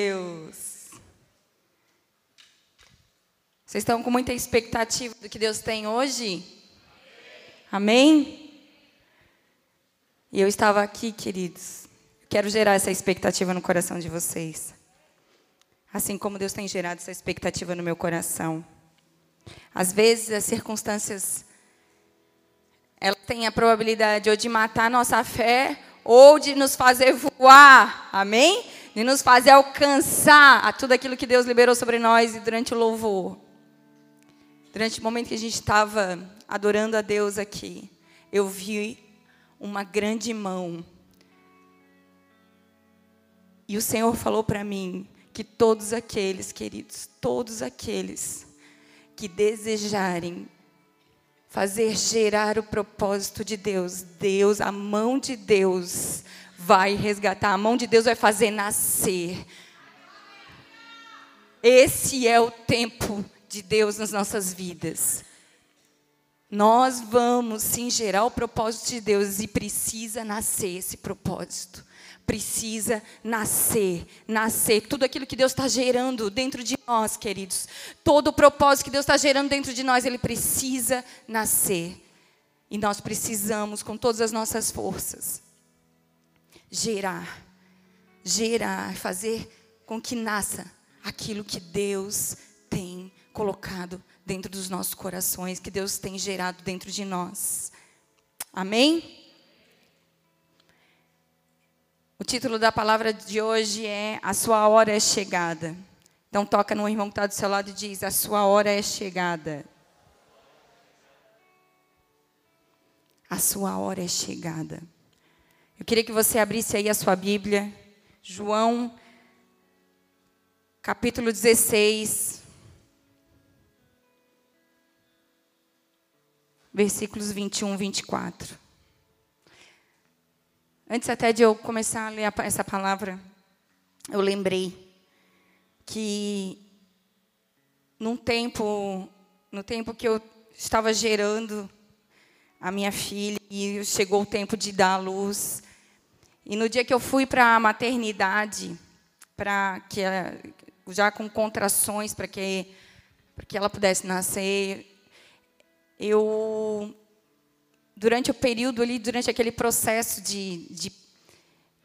Deus. Vocês estão com muita expectativa do que Deus tem hoje? Amém? E eu estava aqui, queridos. Quero gerar essa expectativa no coração de vocês. Assim como Deus tem gerado essa expectativa no meu coração. Às vezes as circunstâncias ela tem a probabilidade ou de matar nossa fé ou de nos fazer voar. Amém? De nos fazer alcançar a tudo aquilo que Deus liberou sobre nós e durante o louvor. Durante o momento que a gente estava adorando a Deus aqui, eu vi uma grande mão. E o Senhor falou para mim que todos aqueles, queridos, todos aqueles que desejarem fazer gerar o propósito de Deus, Deus, a mão de Deus vai resgatar, a mão de Deus vai fazer nascer. Esse é o tempo de Deus nas nossas vidas. Nós vamos sim gerar o propósito de Deus e precisa nascer esse propósito. Precisa nascer, nascer. Tudo aquilo que Deus está gerando dentro de nós, queridos. Todo o propósito que Deus está gerando dentro de nós, ele precisa nascer. E nós precisamos, com todas as nossas forças, gerar, gerar, fazer com que nasça aquilo que Deus tem colocado dentro dos nossos corações, que Deus tem gerado dentro de nós. Amém? O título da palavra de hoje é A Sua Hora é Chegada. Então toca no irmão que está do seu lado e diz, a sua hora é chegada. A sua hora é chegada. Eu queria que você abrisse aí a sua Bíblia, João, capítulo 16, versículos 21, 24. Antes até de eu começar a ler essa palavra, eu lembrei que num tempo, no tempo que eu estava gerando a minha filha e chegou o tempo de dar à luz, e no dia que eu fui para a maternidade, para que já com contrações para que para que ela pudesse nascer, eu, durante o período ali, durante aquele processo de, de,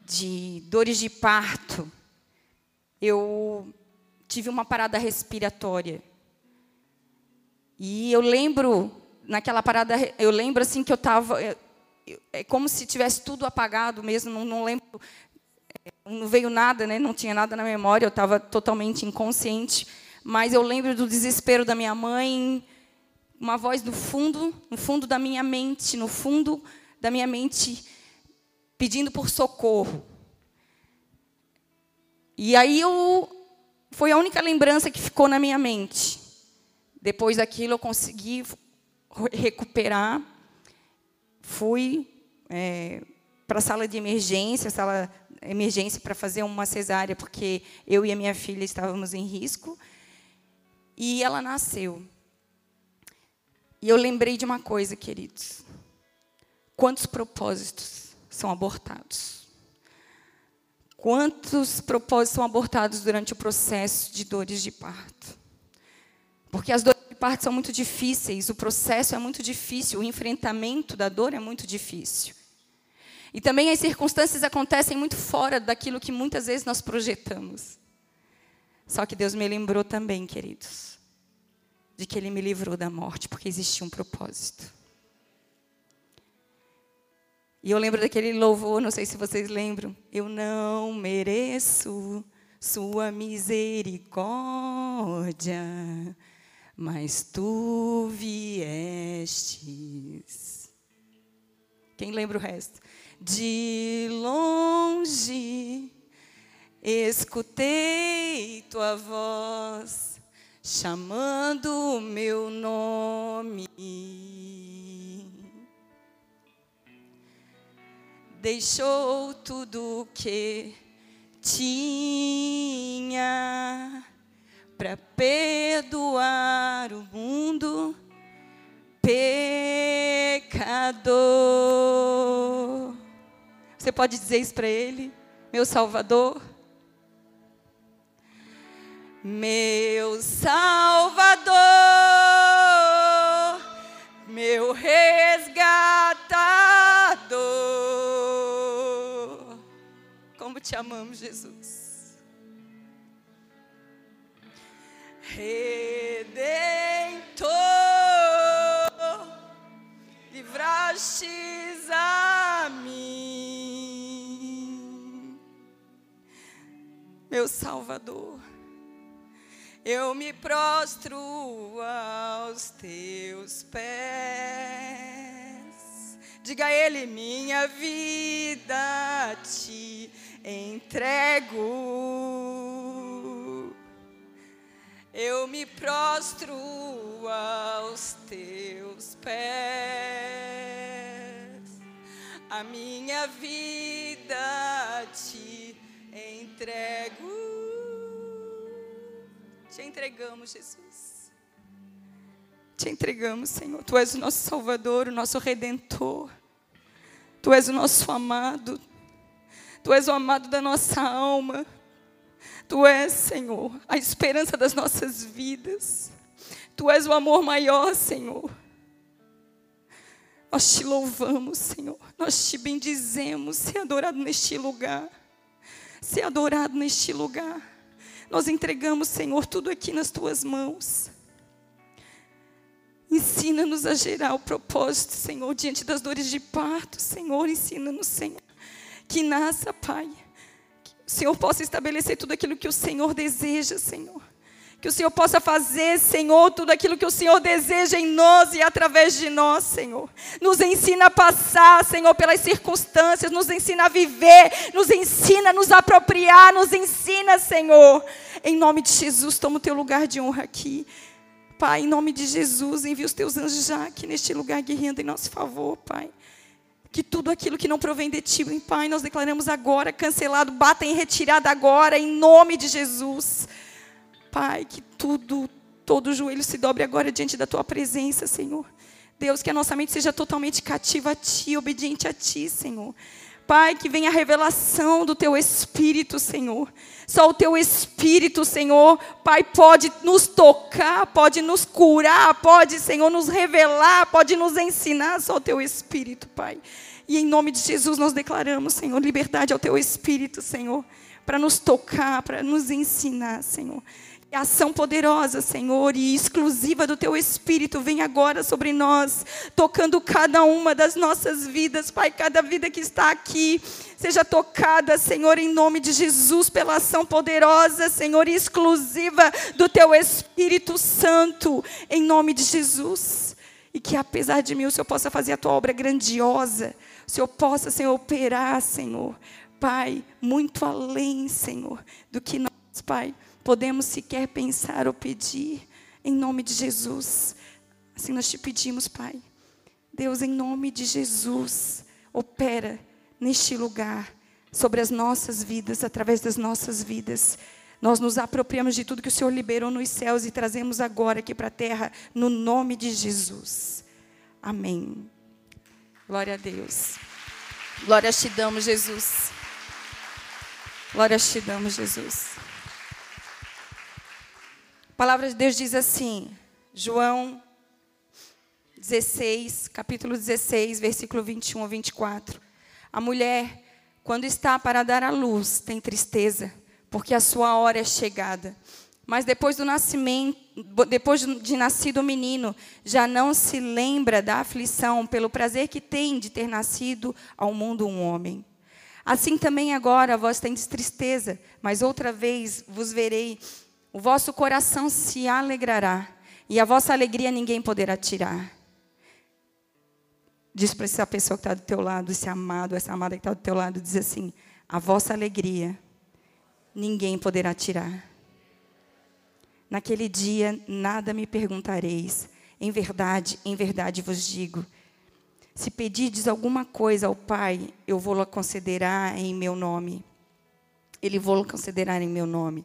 de dores de parto, eu tive uma parada respiratória. E eu lembro, naquela parada, eu lembro assim que eu estava. É como se tivesse tudo apagado mesmo, não, não lembro. É, não veio nada, né? não tinha nada na memória, eu estava totalmente inconsciente. Mas eu lembro do desespero da minha mãe, uma voz do fundo, no fundo da minha mente, no fundo da minha mente, pedindo por socorro. E aí eu foi a única lembrança que ficou na minha mente. Depois daquilo eu consegui recuperar, fui é, para a sala de emergência, sala emergência para fazer uma cesárea, porque eu e a minha filha estávamos em risco. E ela nasceu. E eu lembrei de uma coisa, queridos. Quantos propósitos são abortados? Quantos propósitos são abortados durante o processo de dores de parto? Porque as dores parto são muito difíceis, o processo é muito difícil, o enfrentamento da dor é muito difícil. E também as circunstâncias acontecem muito fora daquilo que muitas vezes nós projetamos. Só que Deus me lembrou também, queridos, de que ele me livrou da morte, porque existia um propósito. E eu lembro daquele louvor, não sei se vocês lembram. Eu não mereço sua misericórdia, mas tu viestes. Quem lembra o resto? De longe escutei tua voz chamando o meu nome. Deixou tudo que tinha para perdoar o mundo pecador. Você pode dizer isso para ele, meu Salvador? meu Salvador, meu resgatador. Como te amamos, Jesus. Redentor, livrastes a mim, meu Salvador. Eu me prostro aos teus pés. Diga a ele, minha vida te entrego. Eu me prostro aos teus pés. A minha vida te entrego. Te entregamos, Jesus. Te entregamos, Senhor. Tu és o nosso Salvador, o nosso Redentor. Tu és o nosso amado. Tu és o amado da nossa alma. Tu és, Senhor, a esperança das nossas vidas. Tu és o amor maior, Senhor. Nós te louvamos, Senhor. Nós te bendizemos. Ser adorado neste lugar. Ser adorado neste lugar. Nós entregamos, Senhor, tudo aqui nas tuas mãos. Ensina-nos a gerar o propósito, Senhor, diante das dores de parto, Senhor. Ensina-nos, Senhor, que nasça, Pai. Senhor possa estabelecer tudo aquilo que o Senhor deseja, Senhor. Que o Senhor possa fazer, Senhor, tudo aquilo que o Senhor deseja em nós e através de nós, Senhor. Nos ensina a passar, Senhor, pelas circunstâncias, nos ensina a viver, nos ensina a nos apropriar, nos ensina, Senhor. Em nome de Jesus, toma o teu lugar de honra aqui. Pai, em nome de Jesus, envia os teus anjos já aqui neste lugar guerreando em nosso favor, Pai. Que tudo aquilo que não provém de ti, Pai, nós declaramos agora cancelado, bata em retirada agora, em nome de Jesus. Pai, que tudo, todo joelho se dobre agora diante da tua presença, Senhor. Deus, que a nossa mente seja totalmente cativa a ti, obediente a ti, Senhor. Pai, que venha a revelação do teu espírito, Senhor. Só o teu espírito, Senhor, Pai, pode nos tocar, pode nos curar, pode, Senhor, nos revelar, pode nos ensinar. Só o teu espírito, Pai. E em nome de Jesus nós declaramos, Senhor, liberdade ao teu espírito, Senhor, para nos tocar, para nos ensinar, Senhor ação poderosa, Senhor, e exclusiva do Teu Espírito vem agora sobre nós, tocando cada uma das nossas vidas, Pai, cada vida que está aqui, seja tocada, Senhor, em nome de Jesus, pela ação poderosa, Senhor, exclusiva do Teu Espírito Santo, em nome de Jesus. E que apesar de mim, o Senhor possa fazer a Tua obra grandiosa, o Senhor possa, Senhor, operar, Senhor, Pai, muito além, Senhor, do que nós, Pai podemos sequer pensar ou pedir, em nome de Jesus. Assim nós te pedimos, Pai. Deus, em nome de Jesus, opera neste lugar, sobre as nossas vidas, através das nossas vidas. Nós nos apropriamos de tudo que o Senhor liberou nos céus e trazemos agora aqui para a terra, no nome de Jesus. Amém. Glória a Deus. Glória te damos, Jesus. Glória te damos, Jesus. A palavra de Deus diz assim, João 16, capítulo 16, versículo 21 a 24. A mulher, quando está para dar à luz, tem tristeza, porque a sua hora é chegada. Mas depois do nascimento, depois de nascido o menino, já não se lembra da aflição pelo prazer que tem de ter nascido ao mundo um homem. Assim também agora vós tendes tristeza, mas outra vez vos verei o vosso coração se alegrará, e a vossa alegria ninguém poderá tirar. Diz para essa pessoa que está do teu lado, esse amado, essa amada que está do teu lado, diz assim: a vossa alegria ninguém poderá tirar. Naquele dia nada me perguntareis. Em verdade, em verdade vos digo: se pedirdes alguma coisa ao Pai, eu vou-la considerar em meu nome. Ele vou-la considerar em meu nome.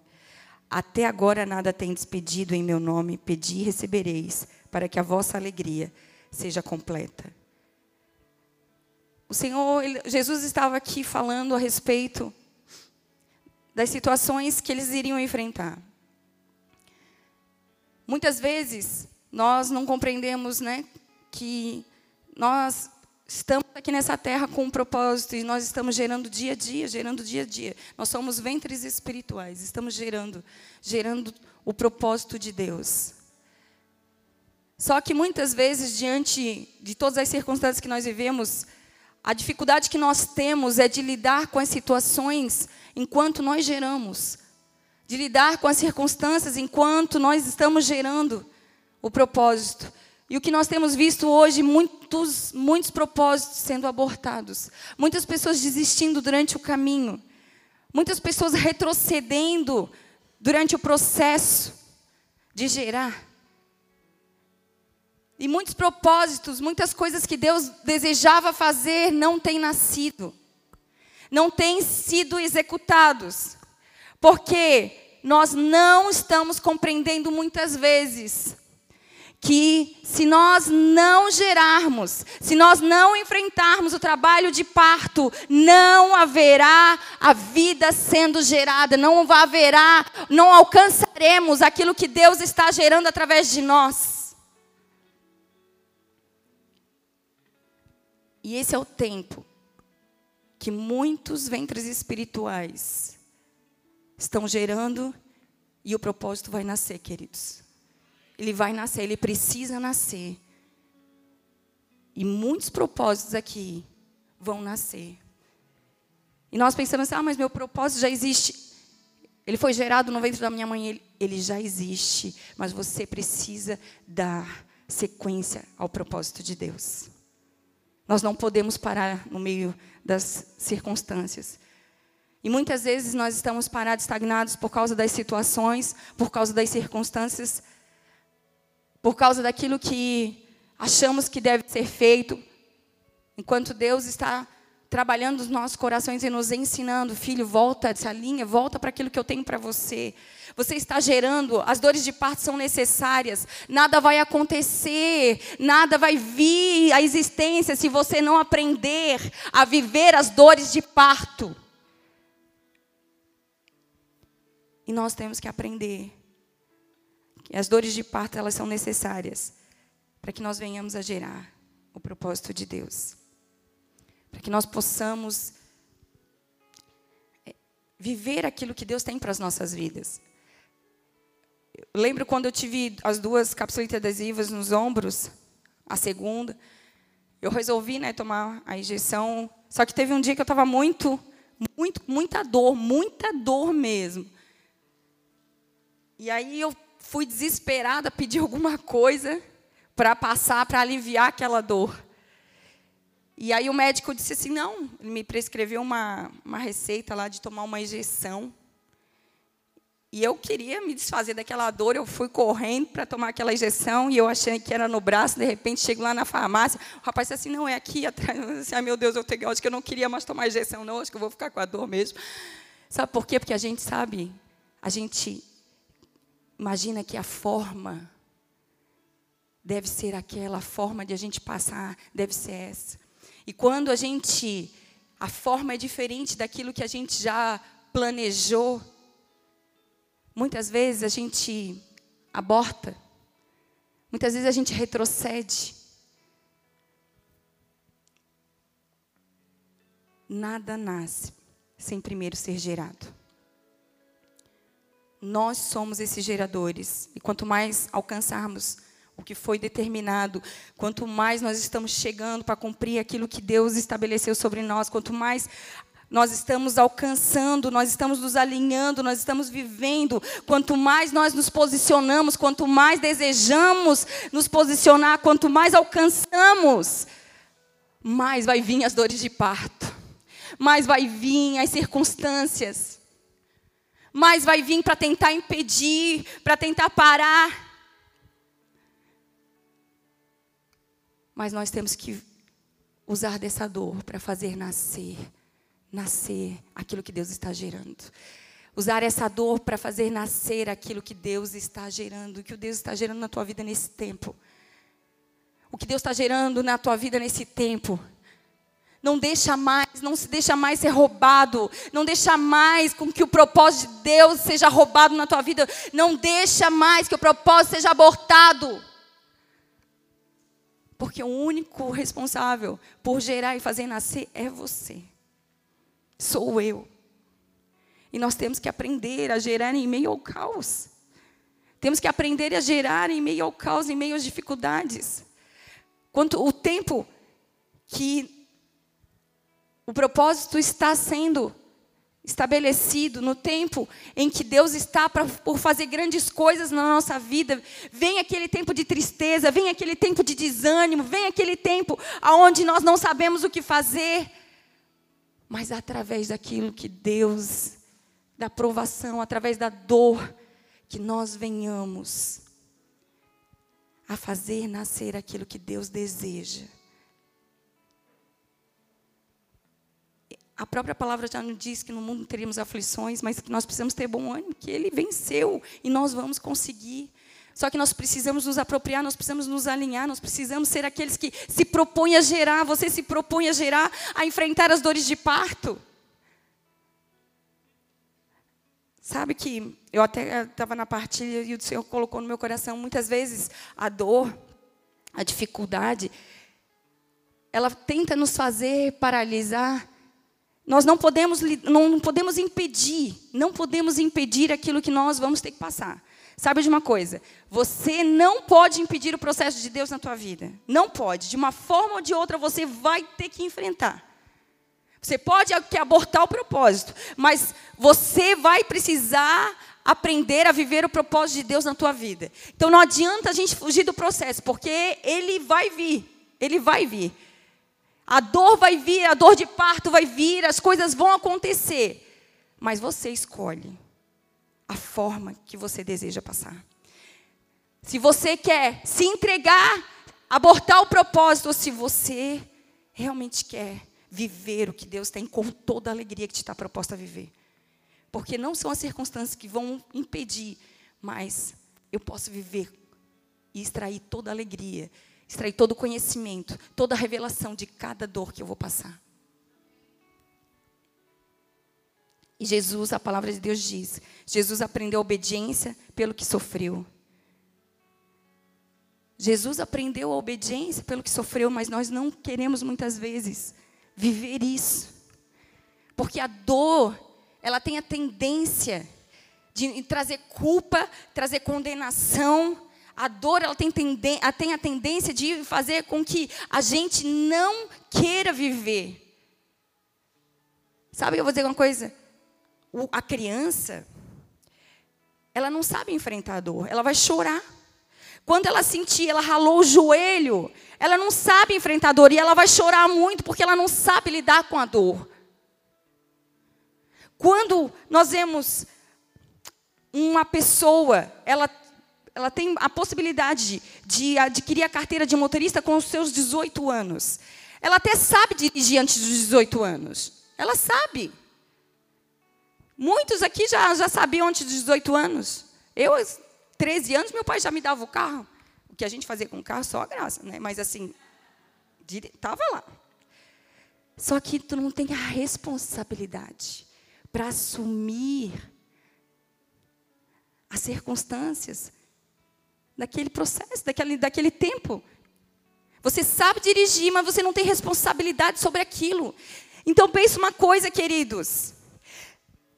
Até agora nada tendes pedido em meu nome, pedi e recebereis, para que a vossa alegria seja completa. O Senhor, Jesus estava aqui falando a respeito das situações que eles iriam enfrentar. Muitas vezes nós não compreendemos, né, que nós estamos aqui nessa terra com um propósito e nós estamos gerando dia a dia, gerando dia a dia. Nós somos ventres espirituais, estamos gerando, gerando o propósito de Deus. Só que muitas vezes, diante de todas as circunstâncias que nós vivemos, a dificuldade que nós temos é de lidar com as situações enquanto nós geramos, de lidar com as circunstâncias enquanto nós estamos gerando o propósito. E o que nós temos visto hoje, muitos, muitos propósitos sendo abortados, muitas pessoas desistindo durante o caminho, muitas pessoas retrocedendo durante o processo de gerar. E muitos propósitos, muitas coisas que Deus desejava fazer não têm nascido, não têm sido executados, porque nós não estamos compreendendo muitas vezes que se nós não gerarmos, se nós não enfrentarmos o trabalho de parto, não haverá a vida sendo gerada, não haverá, não alcançaremos aquilo que Deus está gerando através de nós. E esse é o tempo que muitos ventres espirituais estão gerando e o propósito vai nascer, queridos. Ele vai nascer, ele precisa nascer. E muitos propósitos aqui vão nascer. E nós pensamos assim, ah, mas meu propósito já existe. Ele foi gerado no ventre da minha mãe, ele, ele já existe. Mas você precisa dar sequência ao propósito de Deus. Nós não podemos parar no meio das circunstâncias. E muitas vezes nós estamos parados, estagnados por causa das situações, por causa das circunstâncias por causa daquilo que achamos que deve ser feito, enquanto Deus está trabalhando nos nossos corações e nos ensinando, filho, volta essa linha, volta para aquilo que eu tenho para você. Você está gerando, as dores de parto são necessárias, nada vai acontecer, nada vai vir à existência se você não aprender a viver as dores de parto. E nós temos que aprender e as dores de parto, elas são necessárias para que nós venhamos a gerar o propósito de Deus. Para que nós possamos é, viver aquilo que Deus tem para as nossas vidas. Eu lembro quando eu tive as duas capsulitas adesivas nos ombros, a segunda, eu resolvi né, tomar a injeção. Só que teve um dia que eu estava muito, muito, muita dor, muita dor mesmo. E aí eu fui desesperada pedir alguma coisa para passar, para aliviar aquela dor. E aí o médico disse assim: não, ele me prescreveu uma, uma receita lá de tomar uma injeção. E eu queria me desfazer daquela dor, eu fui correndo para tomar aquela injeção e eu achei que era no braço, de repente chego lá na farmácia, o rapaz disse assim, não, é aqui atrás. Eu disse, ai meu Deus, eu, tenho, acho que eu não queria mais tomar injeção, não, acho que eu vou ficar com a dor mesmo. Sabe por quê? Porque a gente sabe, a gente Imagina que a forma deve ser aquela, a forma de a gente passar deve ser essa. E quando a gente, a forma é diferente daquilo que a gente já planejou, muitas vezes a gente aborta, muitas vezes a gente retrocede. Nada nasce sem primeiro ser gerado. Nós somos esses geradores. E quanto mais alcançarmos o que foi determinado, quanto mais nós estamos chegando para cumprir aquilo que Deus estabeleceu sobre nós, quanto mais nós estamos alcançando, nós estamos nos alinhando, nós estamos vivendo. Quanto mais nós nos posicionamos, quanto mais desejamos nos posicionar, quanto mais alcançamos, mais vai vir as dores de parto, mais vai vir as circunstâncias mais vai vir para tentar impedir, para tentar parar. Mas nós temos que usar dessa dor para fazer nascer, nascer aquilo que Deus está gerando. Usar essa dor para fazer nascer aquilo que Deus está gerando, o que Deus está gerando na tua vida nesse tempo. O que Deus está gerando na tua vida nesse tempo Não deixa mais, não se deixa mais ser roubado. Não deixa mais com que o propósito de Deus seja roubado na tua vida. Não deixa mais que o propósito seja abortado. Porque o único responsável por gerar e fazer nascer é você. Sou eu. E nós temos que aprender a gerar em meio ao caos. Temos que aprender a gerar em meio ao caos, em meio às dificuldades. Quanto o tempo que o propósito está sendo estabelecido no tempo em que Deus está pra, por fazer grandes coisas na nossa vida, vem aquele tempo de tristeza, vem aquele tempo de desânimo, vem aquele tempo aonde nós não sabemos o que fazer, mas através daquilo que Deus, da provação, através da dor, que nós venhamos a fazer nascer aquilo que Deus deseja. A própria palavra já nos diz que no mundo teríamos aflições, mas que nós precisamos ter bom ânimo, que Ele venceu e nós vamos conseguir. Só que nós precisamos nos apropriar, nós precisamos nos alinhar, nós precisamos ser aqueles que se propõem a gerar. Você se propõe a gerar, a enfrentar as dores de parto. Sabe que eu até estava na partilha e o Senhor colocou no meu coração muitas vezes a dor, a dificuldade, ela tenta nos fazer paralisar. Nós não podemos, não podemos impedir, não podemos impedir aquilo que nós vamos ter que passar. Sabe de uma coisa? Você não pode impedir o processo de Deus na tua vida. Não pode. De uma forma ou de outra você vai ter que enfrentar. Você pode abortar o propósito, mas você vai precisar aprender a viver o propósito de Deus na tua vida. Então não adianta a gente fugir do processo, porque ele vai vir. Ele vai vir. A dor vai vir, a dor de parto vai vir, as coisas vão acontecer. Mas você escolhe a forma que você deseja passar. Se você quer se entregar, abortar o propósito, ou se você realmente quer viver o que Deus tem com toda a alegria que te está proposta a viver. Porque não são as circunstâncias que vão impedir, mas eu posso viver e extrair toda a alegria, extrair todo o conhecimento, toda a revelação de cada dor que eu vou passar. E Jesus, a palavra de Deus diz: Jesus aprendeu a obediência pelo que sofreu. Jesus aprendeu a obediência pelo que sofreu, mas nós não queremos muitas vezes viver isso. Porque a dor, ela tem a tendência de trazer culpa, trazer condenação. A dor, ela tem, tenden tem a tendência de fazer com que a gente não queira viver. Sabe, eu vou dizer uma coisa. O, a criança, ela não sabe enfrentar a dor, ela vai chorar. Quando ela sentir, ela ralou o joelho, ela não sabe enfrentar a dor e ela vai chorar muito porque ela não sabe lidar com a dor. Quando nós vemos uma pessoa, ela, ela tem a possibilidade de adquirir a carteira de motorista com os seus 18 anos. Ela até sabe dirigir antes dos 18 anos. Ela sabe. Muitos aqui já, já sabiam antes dos 18 anos. Eu, 13 anos, meu pai já me dava o carro. O que a gente fazia com o carro, só a graça, né? Mas assim, estava lá. Só que tu não tem a responsabilidade para assumir as circunstâncias daquele processo, daquele, daquele tempo. Você sabe dirigir, mas você não tem responsabilidade sobre aquilo. Então pense uma coisa, queridos.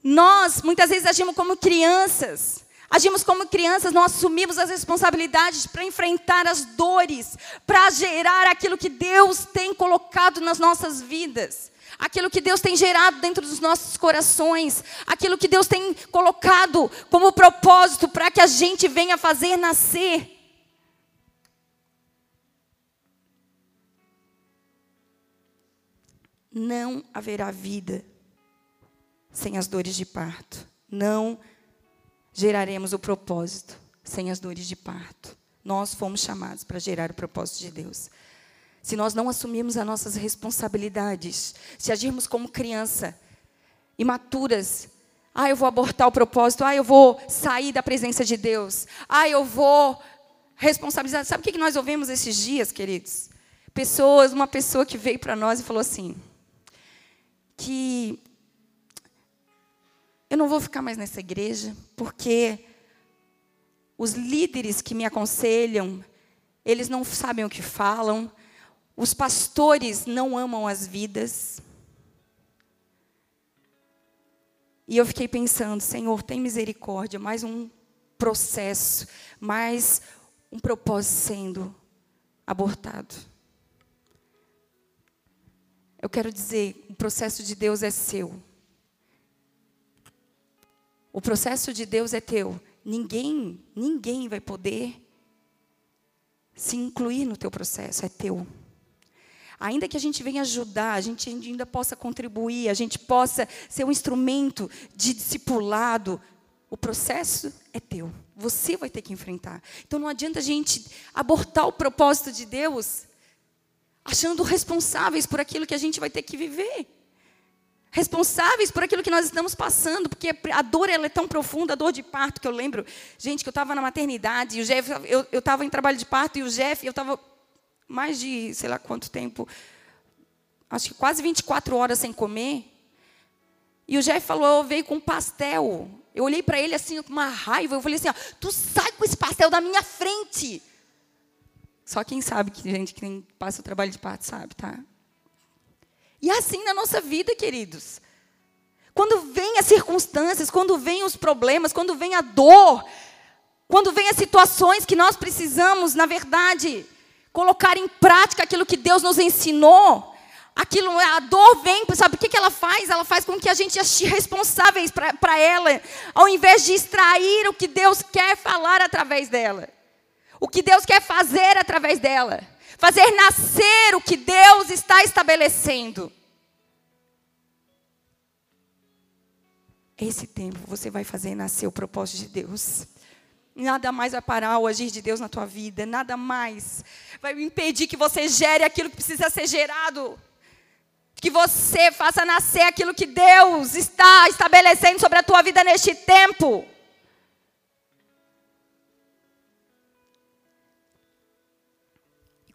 Nós muitas vezes agimos como crianças. Agimos como crianças, não assumimos as responsabilidades para enfrentar as dores, para gerar aquilo que Deus tem colocado nas nossas vidas, aquilo que Deus tem gerado dentro dos nossos corações, aquilo que Deus tem colocado como propósito para que a gente venha fazer nascer. Não haverá vida sem as dores de parto. Não geraremos o propósito sem as dores de parto. Nós fomos chamados para gerar o propósito de Deus. Se nós não assumirmos as nossas responsabilidades, se agirmos como criança, imaturas, ah, eu vou abortar o propósito, ah, eu vou sair da presença de Deus, ah, eu vou responsabilizar. Sabe o que nós ouvimos esses dias, queridos? Pessoas, uma pessoa que veio para nós e falou assim: que eu não vou ficar mais nessa igreja, porque os líderes que me aconselham, eles não sabem o que falam, os pastores não amam as vidas. E eu fiquei pensando, Senhor, tem misericórdia, mais um processo, mais um propósito sendo abortado. Eu quero dizer, o processo de Deus é seu. O processo de Deus é teu. Ninguém, ninguém vai poder se incluir no teu processo, é teu. Ainda que a gente venha ajudar, a gente ainda possa contribuir, a gente possa ser um instrumento de discipulado, o processo é teu. Você vai ter que enfrentar. Então não adianta a gente abortar o propósito de Deus achando responsáveis por aquilo que a gente vai ter que viver. Responsáveis por aquilo que nós estamos passando, porque a dor ela é tão profunda, a dor de parto, que eu lembro, gente, que eu estava na maternidade, e o Jeff, eu estava em trabalho de parto, e o Jeff, eu estava mais de, sei lá quanto tempo, acho que quase 24 horas sem comer. E o Jeff falou, veio com pastel. Eu olhei para ele assim com uma raiva, eu falei assim, ó, tu sai com esse pastel da minha frente. Só quem sabe que gente que passa o trabalho de parto sabe, tá? E é assim na nossa vida, queridos. Quando vem as circunstâncias, quando vem os problemas, quando vem a dor, quando vem as situações que nós precisamos, na verdade, colocar em prática aquilo que Deus nos ensinou, aquilo, a dor vem, sabe o que, que ela faz? Ela faz com que a gente ache responsáveis para ela, ao invés de extrair o que Deus quer falar através dela. O que Deus quer fazer através dela. Fazer nascer o que Deus está estabelecendo. Esse tempo você vai fazer nascer o propósito de Deus. Nada mais vai parar o agir de Deus na tua vida. Nada mais vai impedir que você gere aquilo que precisa ser gerado. Que você faça nascer aquilo que Deus está estabelecendo sobre a tua vida neste tempo.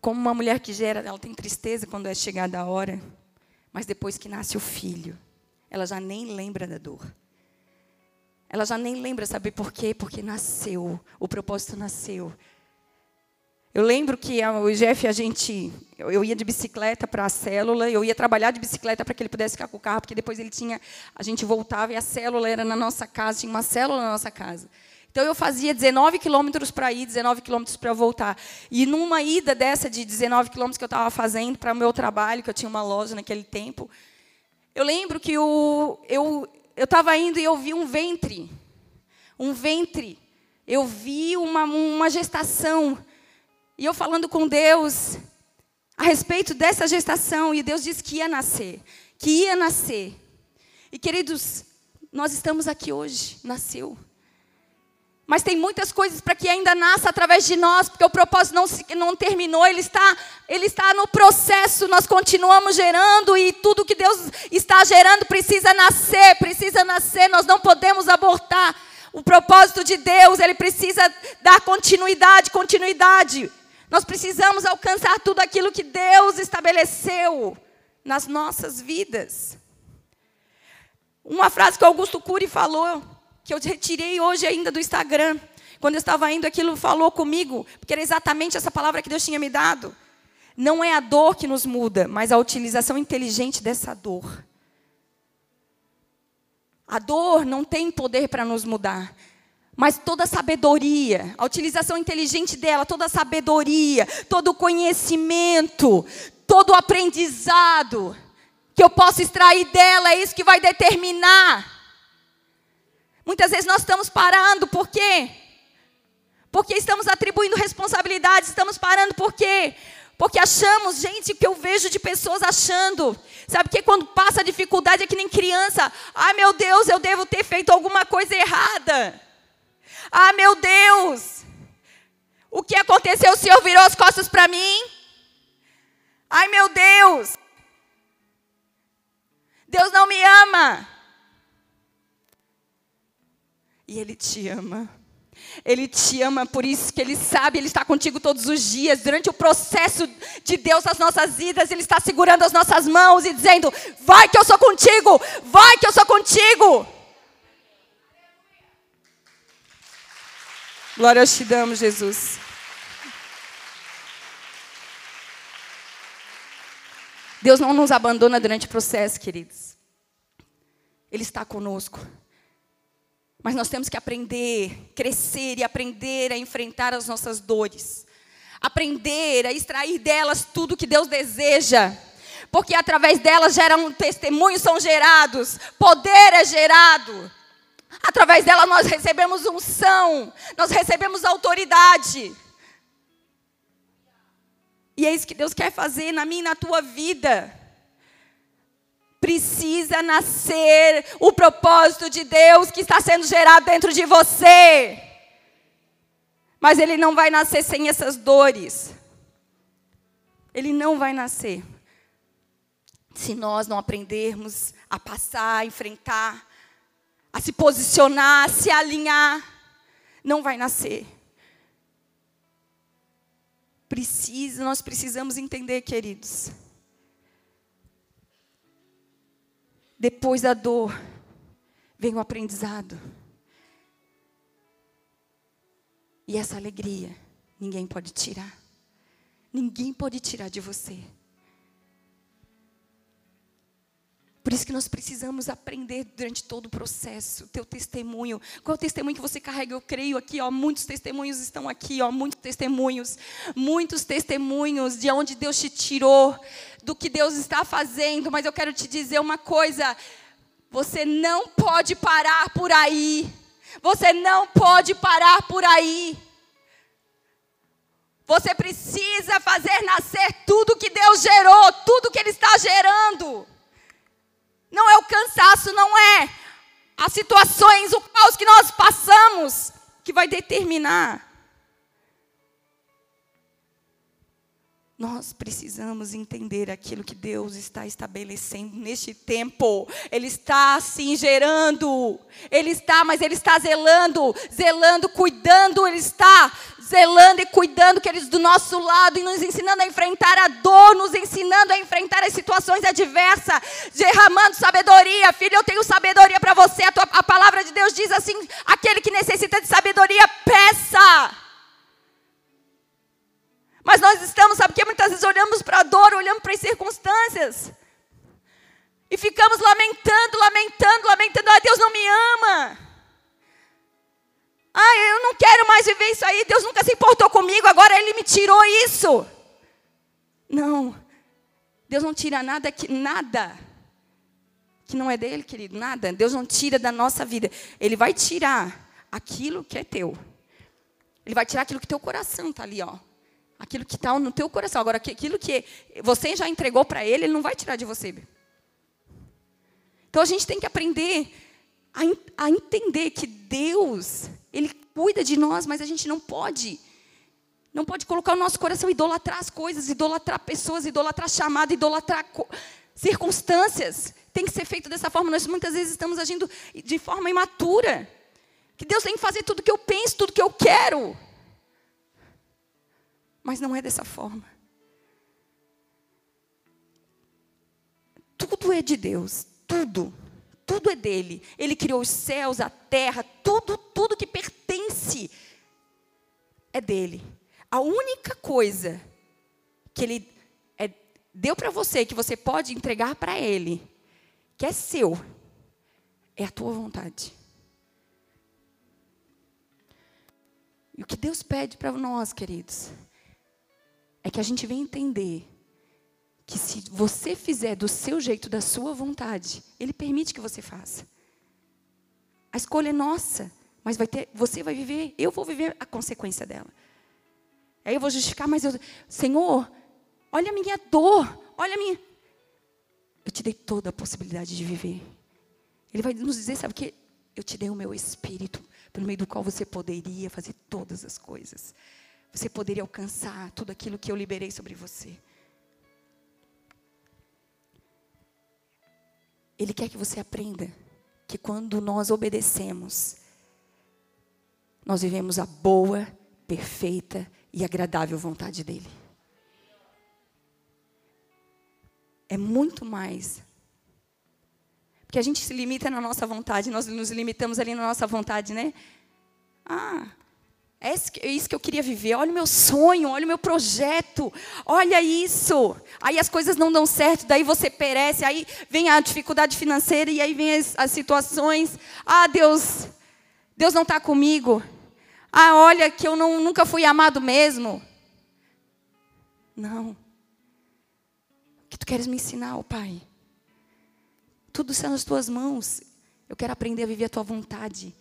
Como uma mulher que gera, ela tem tristeza quando é chegada a hora, mas depois que nasce o filho, ela já nem lembra da dor. Ela já nem lembra, sabe por quê? Porque nasceu, o propósito nasceu. Eu lembro que o Jeff, a gente, eu ia de bicicleta para a célula, eu ia trabalhar de bicicleta para que ele pudesse ficar com o carro, porque depois ele tinha, a gente voltava e a célula era na nossa casa, tinha uma célula na nossa casa. Então eu fazia 19 quilômetros para ir, 19 quilômetros para voltar. E numa ida dessa de 19 quilômetros que eu estava fazendo para o meu trabalho, que eu tinha uma loja naquele tempo, eu lembro que o, eu eu estava indo e eu vi um ventre. Um ventre. Eu vi uma, uma gestação. E eu falando com Deus a respeito dessa gestação. E Deus disse que ia nascer. Que ia nascer. E queridos, nós estamos aqui hoje. Nasceu. Mas tem muitas coisas para que ainda nasça através de nós, porque o propósito não, não terminou, ele está, ele está no processo, nós continuamos gerando e tudo que Deus está gerando precisa nascer, precisa nascer, nós não podemos abortar. O propósito de Deus, ele precisa dar continuidade, continuidade. Nós precisamos alcançar tudo aquilo que Deus estabeleceu nas nossas vidas. Uma frase que Augusto Cury falou, que eu retirei hoje ainda do Instagram. Quando eu estava indo, aquilo falou comigo, porque era exatamente essa palavra que Deus tinha me dado. Não é a dor que nos muda, mas a utilização inteligente dessa dor. A dor não tem poder para nos mudar, mas toda a sabedoria, a utilização inteligente dela, toda a sabedoria, todo o conhecimento, todo o aprendizado que eu posso extrair dela, é isso que vai determinar Muitas vezes nós estamos parando, por quê? Porque estamos atribuindo responsabilidades, estamos parando por quê? Porque achamos, gente, que eu vejo de pessoas achando. Sabe que quando passa dificuldade é que nem criança. Ah, meu Deus, eu devo ter feito alguma coisa errada. Ah, meu Deus. O que aconteceu? O Senhor virou as costas para mim? Ai, meu Deus. Deus não me ama. E Ele te ama. Ele te ama, por isso que Ele sabe, Ele está contigo todos os dias. Durante o processo de Deus nas nossas vidas, Ele está segurando as nossas mãos e dizendo: Vai que eu sou contigo, vai que eu sou contigo. Glória te damos, Jesus. Deus não nos abandona durante o processo, queridos. Ele está conosco. Mas nós temos que aprender, crescer e aprender a enfrentar as nossas dores. Aprender a extrair delas tudo que Deus deseja. Porque através delas geram testemunhos, são gerados, poder é gerado. Através dela nós recebemos unção, nós recebemos autoridade. E é isso que Deus quer fazer na minha e na tua vida. Precisa nascer o propósito de Deus que está sendo gerado dentro de você. Mas ele não vai nascer sem essas dores. Ele não vai nascer. Se nós não aprendermos a passar, a enfrentar, a se posicionar, a se alinhar, não vai nascer. Precisa, nós precisamos entender, queridos. Depois da dor, vem o aprendizado. E essa alegria, ninguém pode tirar. Ninguém pode tirar de você. Por isso que nós precisamos aprender durante todo o processo, o teu testemunho. Qual é o testemunho que você carrega? Eu creio aqui, ó, muitos testemunhos estão aqui, ó, muitos testemunhos, muitos testemunhos de onde Deus te tirou, do que Deus está fazendo, mas eu quero te dizer uma coisa, você não pode parar por aí. Você não pode parar por aí. Você precisa fazer nascer tudo que Deus gerou, tudo que Ele está gerando. Não é o cansaço, não é as situações, o caos que nós passamos que vai determinar. Nós precisamos entender aquilo que Deus está estabelecendo neste tempo. Ele está assim gerando. Ele está, mas ele está zelando, zelando, cuidando, ele está zelando e cuidando, queridos, do nosso lado e nos ensinando a enfrentar a dor, nos ensinando a enfrentar as situações adversas, derramando sabedoria. Filho, eu tenho sabedoria para você. A, tua, a palavra de Deus diz assim: aquele que necessita de sabedoria, peça. Mas nós estamos, sabe que muitas vezes olhamos para a dor, olhamos para as circunstâncias. E ficamos lamentando, lamentando, lamentando. Ah, Deus não me ama. Ah, eu não quero mais viver isso aí. Deus nunca se importou comigo, agora Ele me tirou isso. Não. Deus não tira nada que nada que não é dele, querido, nada. Deus não tira da nossa vida. Ele vai tirar aquilo que é teu. Ele vai tirar aquilo que teu coração está ali, ó. Aquilo que está no teu coração. Agora, aquilo que você já entregou para Ele, Ele não vai tirar de você. Então a gente tem que aprender a, a entender que Deus, Ele cuida de nós, mas a gente não pode. Não pode colocar o nosso coração idolatrar as coisas, idolatrar pessoas, idolatrar chamada, idolatrar circunstâncias. Tem que ser feito dessa forma. Nós muitas vezes estamos agindo de forma imatura. Que Deus tem que fazer tudo que eu penso, tudo que eu quero. Mas não é dessa forma. Tudo é de Deus, tudo. Tudo é dele. Ele criou os céus, a terra, tudo, tudo que pertence é dele. A única coisa que ele é, deu para você, que você pode entregar para ele, que é seu, é a tua vontade. E o que Deus pede para nós, queridos, é que a gente venha entender que se você fizer do seu jeito, da sua vontade, Ele permite que você faça. A escolha é nossa, mas vai ter, você vai viver, eu vou viver a consequência dela. Aí eu vou justificar, mas eu, Senhor, olha a minha dor, olha a minha. Eu te dei toda a possibilidade de viver. Ele vai nos dizer, sabe o que? Eu te dei o meu espírito, pelo meio do qual você poderia fazer todas as coisas você poderia alcançar tudo aquilo que eu liberei sobre você. Ele quer que você aprenda que quando nós obedecemos, nós vivemos a boa, perfeita e agradável vontade dele. É muito mais. Porque a gente se limita na nossa vontade, nós nos limitamos ali na nossa vontade, né? Ah, é isso que eu queria viver. Olha o meu sonho, olha o meu projeto. Olha isso. Aí as coisas não dão certo, daí você perece, aí vem a dificuldade financeira e aí vem as, as situações. Ah, Deus, Deus não está comigo. Ah, olha que eu não, nunca fui amado mesmo. Não. O que tu queres me ensinar, oh Pai? Tudo está nas tuas mãos. Eu quero aprender a viver a tua vontade.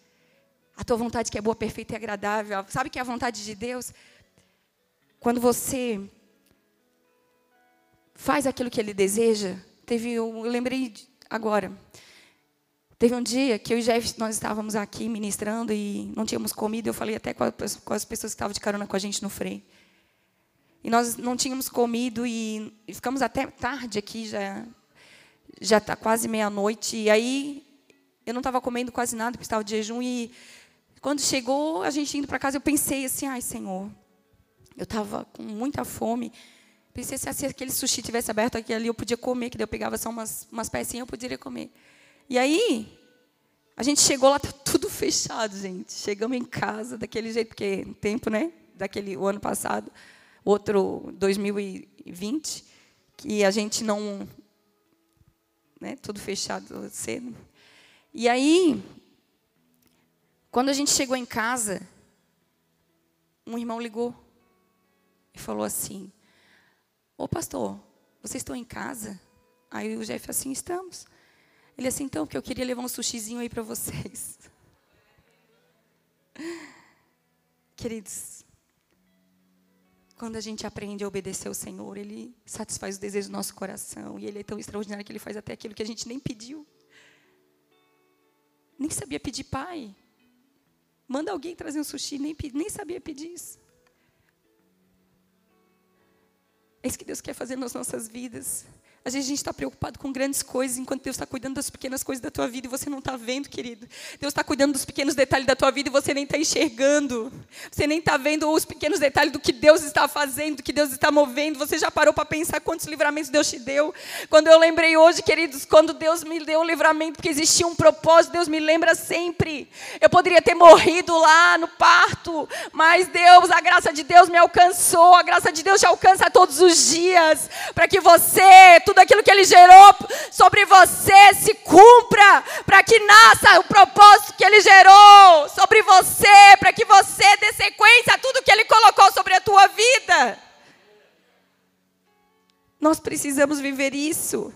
A tua vontade que é boa, perfeita e agradável. Sabe que é a vontade de Deus? Quando você faz aquilo que Ele deseja. Teve, eu lembrei agora. Teve um dia que eu e Jeff, nós estávamos aqui ministrando e não tínhamos comido. Eu falei até com, as pessoas que estavam de carona com a gente no freio. E nós não tínhamos comido e, e ficamos até tarde aqui, já já está quase meia-noite. E aí eu não estava comendo quase nada, porque estava de jejum. E quando chegou, a gente indo para casa, eu pensei assim: ai, Senhor, eu estava com muita fome. Pensei se aquele sushi tivesse aberto aqui ali, eu podia comer, que daí eu pegava só umas, umas pecinhas, eu poderia comer. E aí, a gente chegou lá, tá tudo fechado, gente. Chegamos em casa daquele jeito, porque tempo, né? Daquele o ano passado, outro 2020, que a gente não, né? Tudo fechado cedo. E aí, quando a gente chegou em casa, um irmão ligou e falou assim: Ô pastor, vocês estão em casa? Aí o Jeff assim: estamos. Ele assim, então, porque eu queria levar um sushizinho aí para vocês. Queridos, quando a gente aprende a obedecer ao Senhor, Ele satisfaz os desejos do nosso coração. E Ele é tão extraordinário que Ele faz até aquilo que a gente nem pediu. Nem sabia pedir pai. Manda alguém trazer um sushi, nem, nem sabia pedir isso. É isso que Deus quer fazer nas nossas vidas. Às vezes a gente está preocupado com grandes coisas, enquanto Deus está cuidando das pequenas coisas da tua vida e você não está vendo, querido. Deus está cuidando dos pequenos detalhes da tua vida e você nem está enxergando. Você nem está vendo os pequenos detalhes do que Deus está fazendo, do que Deus está movendo. Você já parou para pensar quantos livramentos Deus te deu? Quando eu lembrei hoje, queridos, quando Deus me deu o livramento, porque existia um propósito, Deus me lembra sempre. Eu poderia ter morrido lá no parto, mas Deus, a graça de Deus me alcançou. A graça de Deus te alcança todos os dias, para que você, tudo tudo aquilo que Ele gerou sobre você se cumpra, para que nasça o propósito que Ele gerou sobre você, para que você dê sequência a tudo que Ele colocou sobre a tua vida. Nós precisamos viver isso.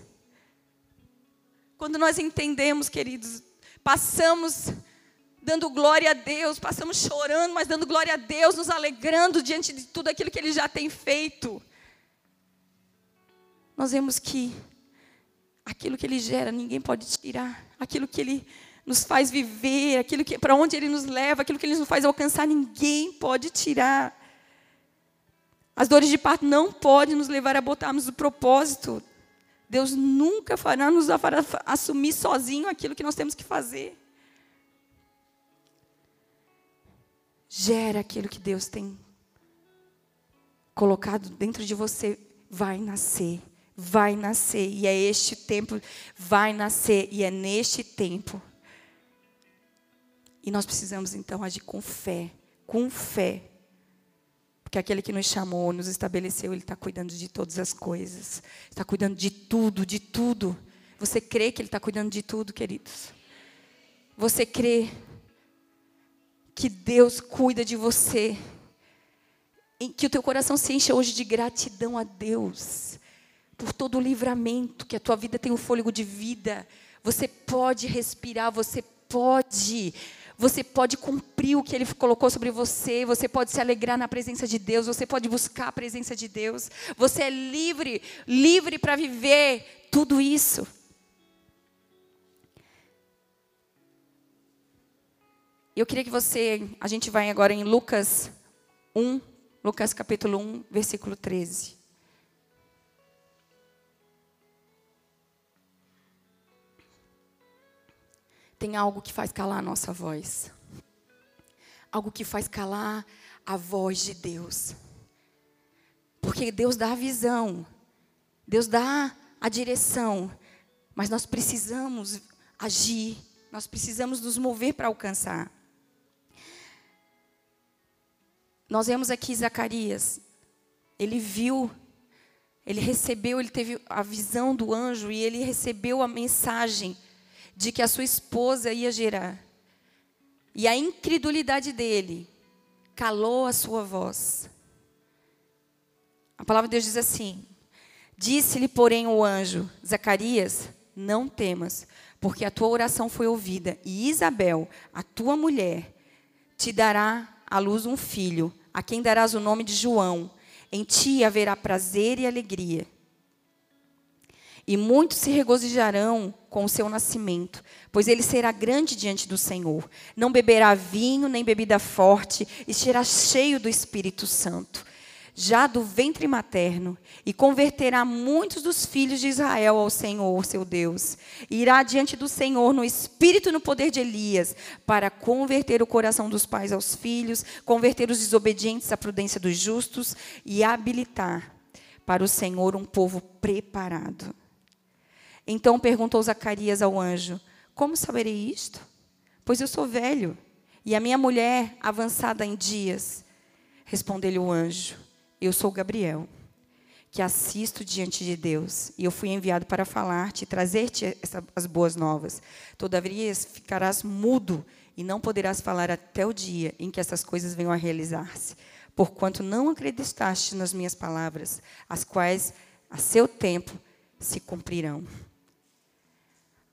Quando nós entendemos, queridos, passamos dando glória a Deus, passamos chorando, mas dando glória a Deus, nos alegrando diante de tudo aquilo que Ele já tem feito nós vemos que aquilo que ele gera ninguém pode tirar, aquilo que ele nos faz viver, aquilo que para onde ele nos leva, aquilo que ele nos faz alcançar, ninguém pode tirar. As dores de parto não podem nos levar a botarmos o propósito. Deus nunca fará nos assumir sozinho aquilo que nós temos que fazer. Gera aquilo que Deus tem colocado dentro de você, vai nascer vai nascer, e é este tempo, vai nascer, e é neste tempo. E nós precisamos então agir com fé, com fé. Porque aquele que nos chamou, nos estabeleceu, Ele está cuidando de todas as coisas, está cuidando de tudo, de tudo. Você crê que Ele está cuidando de tudo, queridos? Você crê que Deus cuida de você? Que o teu coração se encha hoje de gratidão a Deus por todo o livramento, que a tua vida tem um fôlego de vida. Você pode respirar, você pode. Você pode cumprir o que Ele colocou sobre você, você pode se alegrar na presença de Deus, você pode buscar a presença de Deus. Você é livre, livre para viver tudo isso. Eu queria que você, a gente vai agora em Lucas 1, Lucas capítulo 1, versículo 13. Tem algo que faz calar a nossa voz. algo que faz calar a voz de Deus. Porque Deus dá a visão, Deus dá a direção, mas nós precisamos agir, nós precisamos nos mover para alcançar. Nós vemos aqui Zacarias, ele viu, ele recebeu, ele teve a visão do anjo e ele recebeu a mensagem de que a sua esposa ia gerar. E a incredulidade dele calou a sua voz. A palavra de Deus diz assim: Disse-lhe, porém, o anjo, Zacarias, não temas, porque a tua oração foi ouvida, e Isabel, a tua mulher, te dará à luz um filho, a quem darás o nome de João. Em ti haverá prazer e alegria. E muitos se regozijarão com o seu nascimento, pois ele será grande diante do Senhor. Não beberá vinho nem bebida forte, e será cheio do Espírito Santo já do ventre materno, e converterá muitos dos filhos de Israel ao Senhor, seu Deus. E irá diante do Senhor no espírito e no poder de Elias, para converter o coração dos pais aos filhos, converter os desobedientes à prudência dos justos e habilitar para o Senhor um povo preparado. Então perguntou Zacarias ao anjo: Como saberei isto? Pois eu sou velho e a minha mulher avançada em dias. Respondeu-lhe o anjo: eu sou Gabriel, que assisto diante de Deus, e eu fui enviado para falar-te e trazer-te as boas novas. Todavia ficarás mudo e não poderás falar até o dia em que essas coisas venham a realizar-se, porquanto não acreditaste nas minhas palavras, as quais a seu tempo se cumprirão.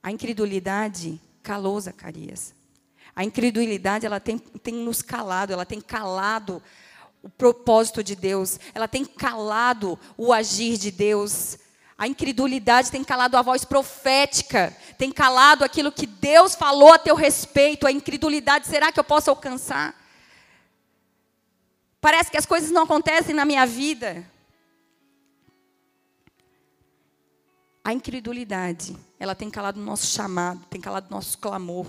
A incredulidade calou Zacarias. A incredulidade ela tem, tem nos calado, ela tem calado o propósito de Deus, ela tem calado o agir de Deus. A incredulidade tem calado a voz profética, tem calado aquilo que Deus falou a teu respeito. A incredulidade, será que eu posso alcançar? Parece que as coisas não acontecem na minha vida. A incredulidade, ela tem calado o nosso chamado, tem calado o nosso clamor.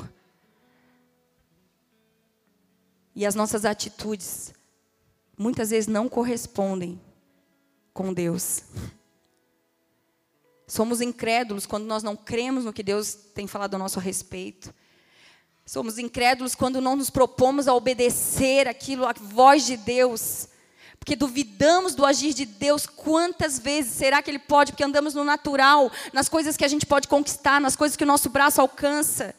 E as nossas atitudes muitas vezes não correspondem com Deus. Somos incrédulos quando nós não cremos no que Deus tem falado a nosso respeito. Somos incrédulos quando não nos propomos a obedecer aquilo, a voz de Deus. Porque duvidamos do agir de Deus. Quantas vezes será que Ele pode? Porque andamos no natural, nas coisas que a gente pode conquistar, nas coisas que o nosso braço alcança.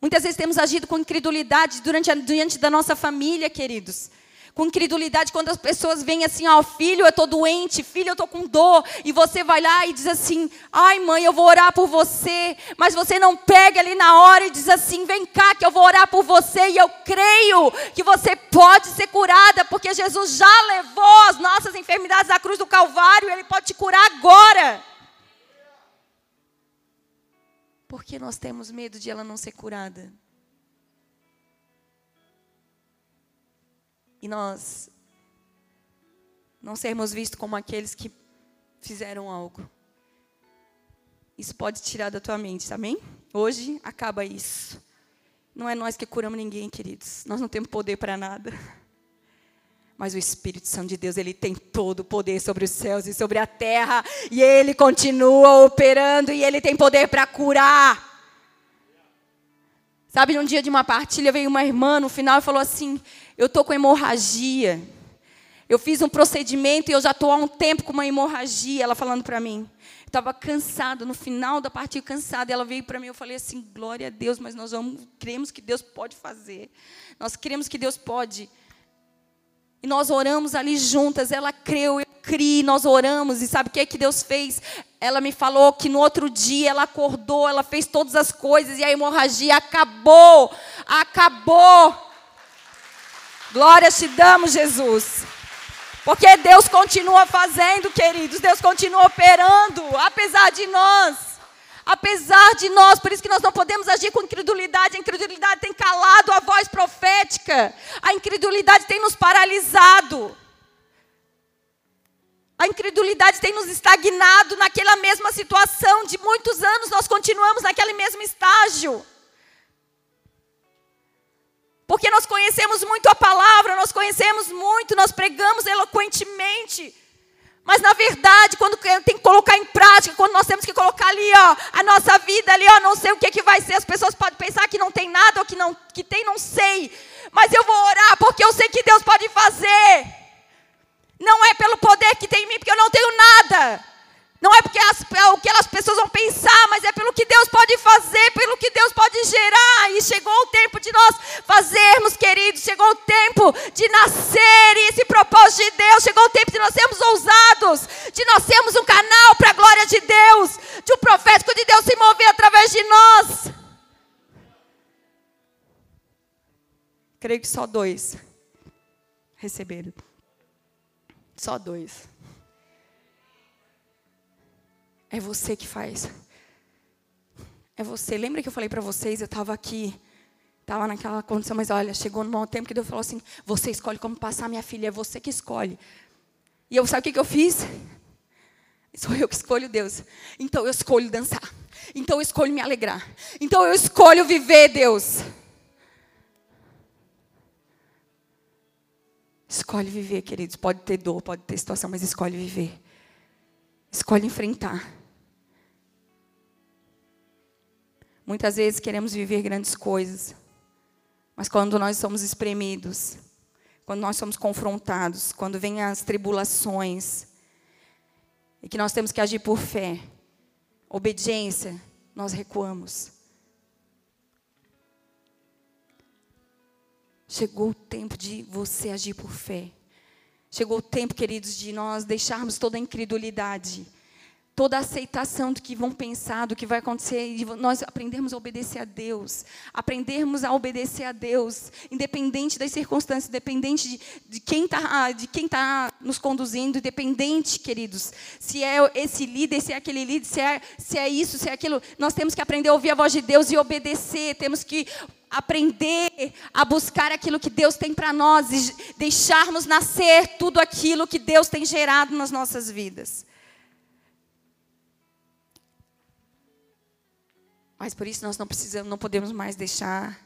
Muitas vezes temos agido com incredulidade durante a, diante da nossa família, queridos com incredulidade quando as pessoas vêm assim, ó, oh, filho, eu estou doente, filho, eu estou com dor, e você vai lá e diz assim, ai mãe, eu vou orar por você, mas você não pega ali na hora e diz assim, vem cá que eu vou orar por você, e eu creio que você pode ser curada, porque Jesus já levou as nossas enfermidades à cruz do Calvário, Ele pode te curar agora. Por que nós temos medo de ela não ser curada? E nós não sermos vistos como aqueles que fizeram algo. Isso pode tirar da tua mente, amém? Hoje acaba isso. Não é nós que curamos ninguém, queridos. Nós não temos poder para nada. Mas o Espírito Santo de Deus, ele tem todo o poder sobre os céus e sobre a terra, e ele continua operando e ele tem poder para curar. Sabe, num dia de uma partilha veio uma irmã no final e falou assim: Eu estou com hemorragia. Eu fiz um procedimento e eu já estou há um tempo com uma hemorragia. Ela falando para mim. Estava cansada, no final da partilha, cansada. Ela veio para mim eu falei assim: Glória a Deus, mas nós vamos, cremos que Deus pode fazer. Nós cremos que Deus pode. E nós oramos ali juntas. Ela creu, eu criei, nós oramos. E sabe o que, é que Deus fez? Ela me falou que no outro dia ela acordou, ela fez todas as coisas e a hemorragia acabou. Acabou. Glória te damos, Jesus. Porque Deus continua fazendo, queridos. Deus continua operando, apesar de nós. Apesar de nós, por isso que nós não podemos agir com incredulidade. A incredulidade tem calado a voz profética. A incredulidade tem nos paralisado. A incredulidade tem nos estagnado naquela mesma situação. De muitos anos nós continuamos naquele mesmo estágio. Porque nós conhecemos muito a palavra, nós conhecemos muito, nós pregamos eloquentemente. Mas na verdade, quando tem que colocar em prática, quando nós temos que colocar ali, ó, a nossa vida ali, ó, não sei o que, que vai ser. As pessoas podem pensar que não tem nada ou que não que tem, não sei. Mas eu vou orar porque eu sei que Deus pode fazer. Não é pelo poder que tem em mim, porque eu não tenho nada. Não é porque as, é o que as pessoas vão pensar, mas é pelo que Deus pode fazer, pelo que Deus pode gerar. E chegou o tempo de nós fazermos, queridos. Chegou o tempo de nascer esse propósito de Deus. Chegou o tempo de nós sermos ousados, de nós sermos um canal para a glória de Deus, de um profético de Deus se mover através de nós. Creio que só dois receberam. Só dois. É você que faz. É você. Lembra que eu falei para vocês, eu estava aqui, estava naquela condição, mas olha, chegou no tempo que Deus falou assim: você escolhe como passar minha filha, é você que escolhe. E eu sabe o que, que eu fiz? Sou eu que escolho Deus. Então eu escolho dançar. Então eu escolho me alegrar. Então eu escolho viver, Deus. Escolhe viver, queridos. Pode ter dor, pode ter situação, mas escolhe viver. Escolhe enfrentar. Muitas vezes queremos viver grandes coisas, mas quando nós somos espremidos, quando nós somos confrontados, quando vêm as tribulações, e que nós temos que agir por fé, obediência, nós recuamos. Chegou o tempo de você agir por fé. Chegou o tempo, queridos, de nós deixarmos toda a incredulidade toda a aceitação do que vão pensar, do que vai acontecer, e nós aprendermos a obedecer a Deus, aprendermos a obedecer a Deus, independente das circunstâncias, independente de, de quem está de quem tá nos conduzindo, independente, queridos, se é esse líder, se é aquele líder, se é, se é isso, se é aquilo, nós temos que aprender a ouvir a voz de Deus e obedecer, temos que aprender a buscar aquilo que Deus tem para nós e deixarmos nascer tudo aquilo que Deus tem gerado nas nossas vidas. Mas por isso nós não precisamos, não podemos mais deixar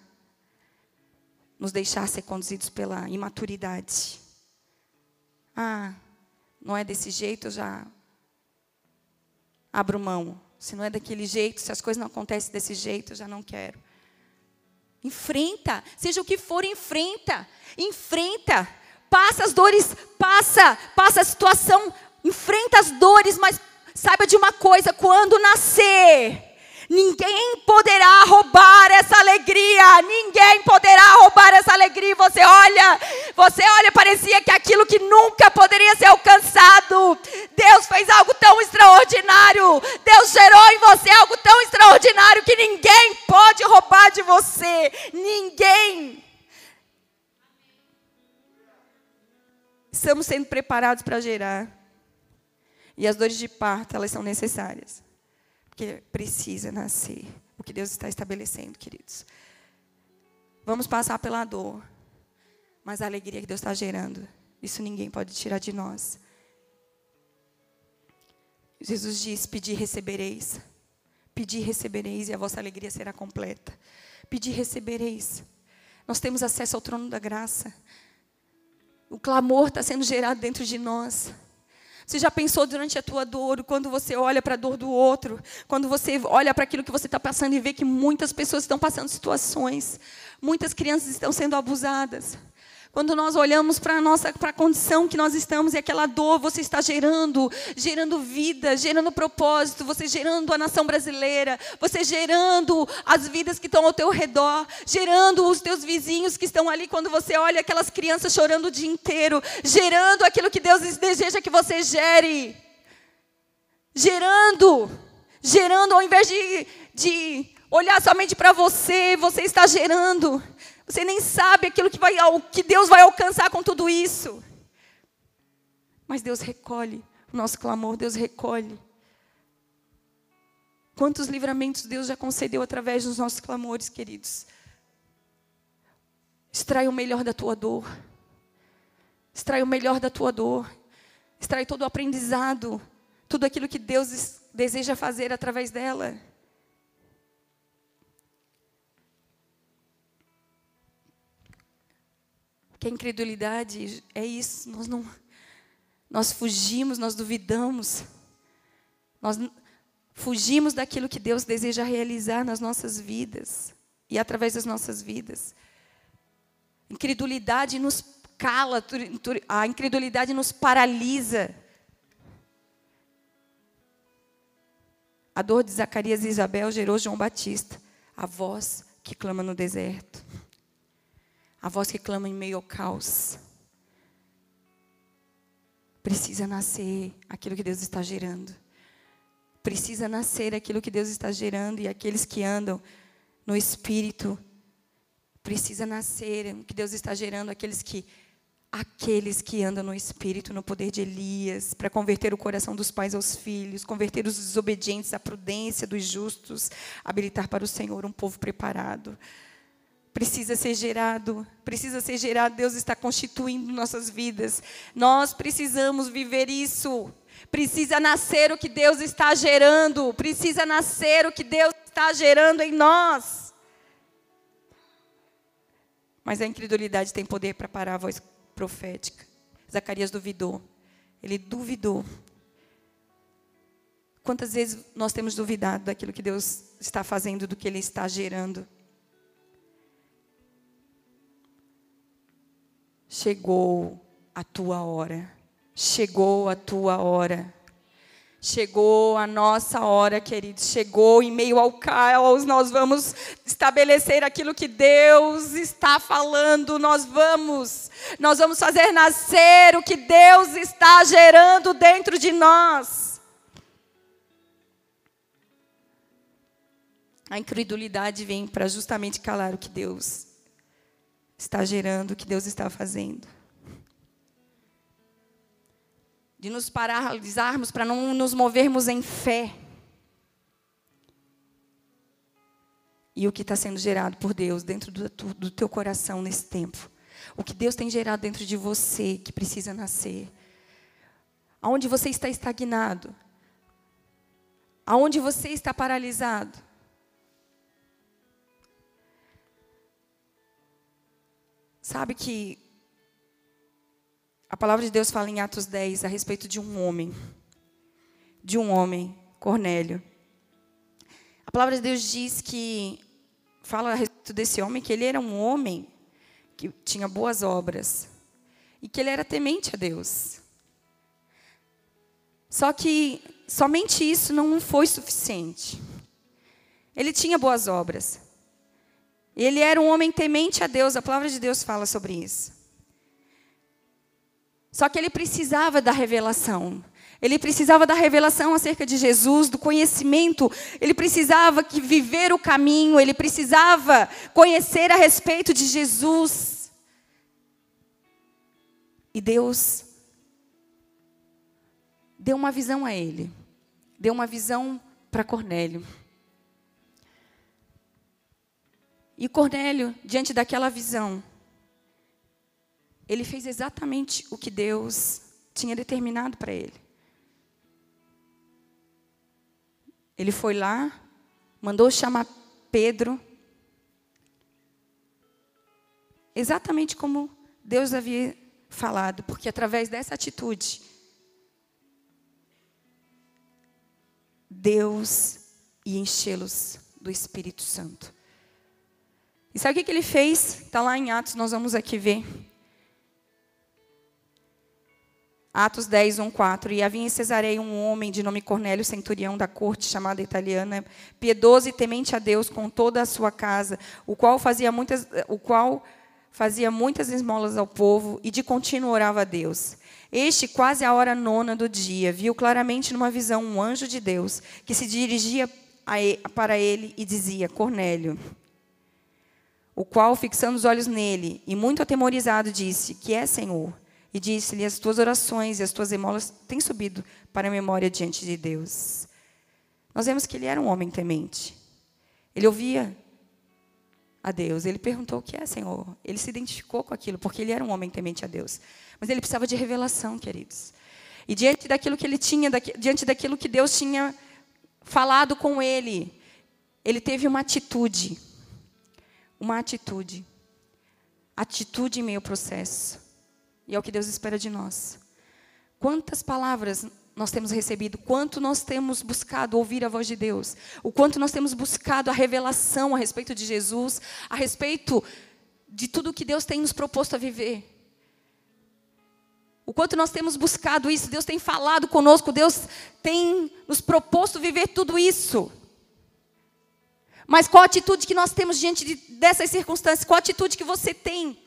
nos deixar ser conduzidos pela imaturidade. Ah, não é desse jeito, eu já abro mão. Se não é daquele jeito, se as coisas não acontecem desse jeito, eu já não quero. Enfrenta, seja o que for, enfrenta. Enfrenta. Passa as dores, passa, passa a situação, enfrenta as dores, mas saiba de uma coisa, quando nascer, Ninguém poderá roubar essa alegria. Ninguém poderá roubar essa alegria. Você olha, você olha, parecia que aquilo que nunca poderia ser alcançado. Deus fez algo tão extraordinário. Deus gerou em você algo tão extraordinário que ninguém pode roubar de você. Ninguém. Estamos sendo preparados para gerar. E as dores de parto, elas são necessárias. Porque precisa nascer o que Deus está estabelecendo, queridos. Vamos passar pela dor, mas a alegria que Deus está gerando, isso ninguém pode tirar de nós. Jesus diz: Pedi recebereis. Pedi recebereis e a vossa alegria será completa. Pedi recebereis. Nós temos acesso ao trono da graça. O clamor está sendo gerado dentro de nós. Você já pensou durante a tua dor, quando você olha para a dor do outro, quando você olha para aquilo que você está passando e vê que muitas pessoas estão passando situações, muitas crianças estão sendo abusadas. Quando nós olhamos para a nossa para a condição que nós estamos e aquela dor, você está gerando, gerando vida, gerando propósito, você gerando a nação brasileira, você gerando as vidas que estão ao teu redor, gerando os teus vizinhos que estão ali quando você olha aquelas crianças chorando o dia inteiro, gerando aquilo que Deus deseja que você gere. Gerando, gerando ao invés de, de olhar somente para você, você está gerando. Você nem sabe aquilo que, vai, que Deus vai alcançar com tudo isso. Mas Deus recolhe o nosso clamor, Deus recolhe. Quantos livramentos Deus já concedeu através dos nossos clamores, queridos? Extrai o melhor da tua dor. Extrai o melhor da tua dor. Extrai todo o aprendizado, tudo aquilo que Deus deseja fazer através dela. Porque a incredulidade é isso, nós não nós fugimos, nós duvidamos. Nós fugimos daquilo que Deus deseja realizar nas nossas vidas e através das nossas vidas. Incredulidade nos cala, a incredulidade nos paralisa. A dor de Zacarias e Isabel gerou João Batista, a voz que clama no deserto, a voz que clama em meio ao caos. Precisa nascer aquilo que Deus está gerando. Precisa nascer aquilo que Deus está gerando e aqueles que andam no espírito precisa nascer o que Deus está gerando aqueles que aqueles que andam no espírito, no poder de Elias, para converter o coração dos pais aos filhos, converter os desobedientes à prudência dos justos, habilitar para o Senhor um povo preparado. Precisa ser gerado, precisa ser gerado, Deus está constituindo nossas vidas. Nós precisamos viver isso. Precisa nascer o que Deus está gerando, precisa nascer o que Deus está gerando em nós. Mas a incredulidade tem poder para parar a voz profética. Zacarias duvidou. Ele duvidou. Quantas vezes nós temos duvidado daquilo que Deus está fazendo, do que Ele está gerando? Chegou a tua hora. Chegou a tua hora. Chegou a nossa hora, queridos. Chegou em meio ao caos. Nós vamos estabelecer aquilo que Deus está falando. Nós vamos. Nós vamos fazer nascer o que Deus está gerando dentro de nós. A incredulidade vem para justamente calar o que Deus está gerando, o que Deus está fazendo de nos paralisarmos para não nos movermos em fé. E o que está sendo gerado por Deus dentro do, do teu coração nesse tempo. O que Deus tem gerado dentro de você que precisa nascer. Aonde você está estagnado. Aonde você está paralisado. Sabe que a palavra de Deus fala em Atos 10 a respeito de um homem. De um homem, Cornélio. A palavra de Deus diz que, fala a respeito desse homem, que ele era um homem que tinha boas obras. E que ele era temente a Deus. Só que somente isso não foi suficiente. Ele tinha boas obras. Ele era um homem temente a Deus, a palavra de Deus fala sobre isso. Só que ele precisava da revelação. Ele precisava da revelação acerca de Jesus, do conhecimento. Ele precisava que viver o caminho, ele precisava conhecer a respeito de Jesus. E Deus deu uma visão a ele. Deu uma visão para Cornélio. E Cornélio, diante daquela visão, ele fez exatamente o que Deus tinha determinado para ele. Ele foi lá, mandou chamar Pedro, exatamente como Deus havia falado, porque através dessa atitude, Deus ia enchê-los do Espírito Santo. E sabe o que ele fez? Está lá em Atos, nós vamos aqui ver. Atos 10, 1, 4. E havia em Cesareia um homem de nome Cornélio, centurião da corte, chamada italiana, piedoso e temente a Deus com toda a sua casa, o qual fazia muitas, o qual fazia muitas esmolas ao povo e de contínuo orava a Deus. Este, quase à hora nona do dia, viu claramente numa visão um anjo de Deus que se dirigia para ele e dizia: Cornélio. O qual, fixando os olhos nele e muito atemorizado, disse: Que é, Senhor? e disse-lhe: As tuas orações e as tuas emolas têm subido para a memória diante de Deus. Nós vemos que ele era um homem temente. Ele ouvia a Deus. Ele perguntou: O que é, Senhor? Ele se identificou com aquilo, porque ele era um homem temente a Deus. Mas ele precisava de revelação, queridos. E diante daquilo que ele tinha, diante daquilo que Deus tinha falado com ele, ele teve uma atitude. Uma atitude. atitude em meio ao processo. E é o que Deus espera de nós. Quantas palavras nós temos recebido, quanto nós temos buscado ouvir a voz de Deus, o quanto nós temos buscado a revelação a respeito de Jesus, a respeito de tudo que Deus tem nos proposto a viver. O quanto nós temos buscado isso, Deus tem falado conosco, Deus tem nos proposto viver tudo isso. Mas qual a atitude que nós temos diante de, dessas circunstâncias? Qual a atitude que você tem?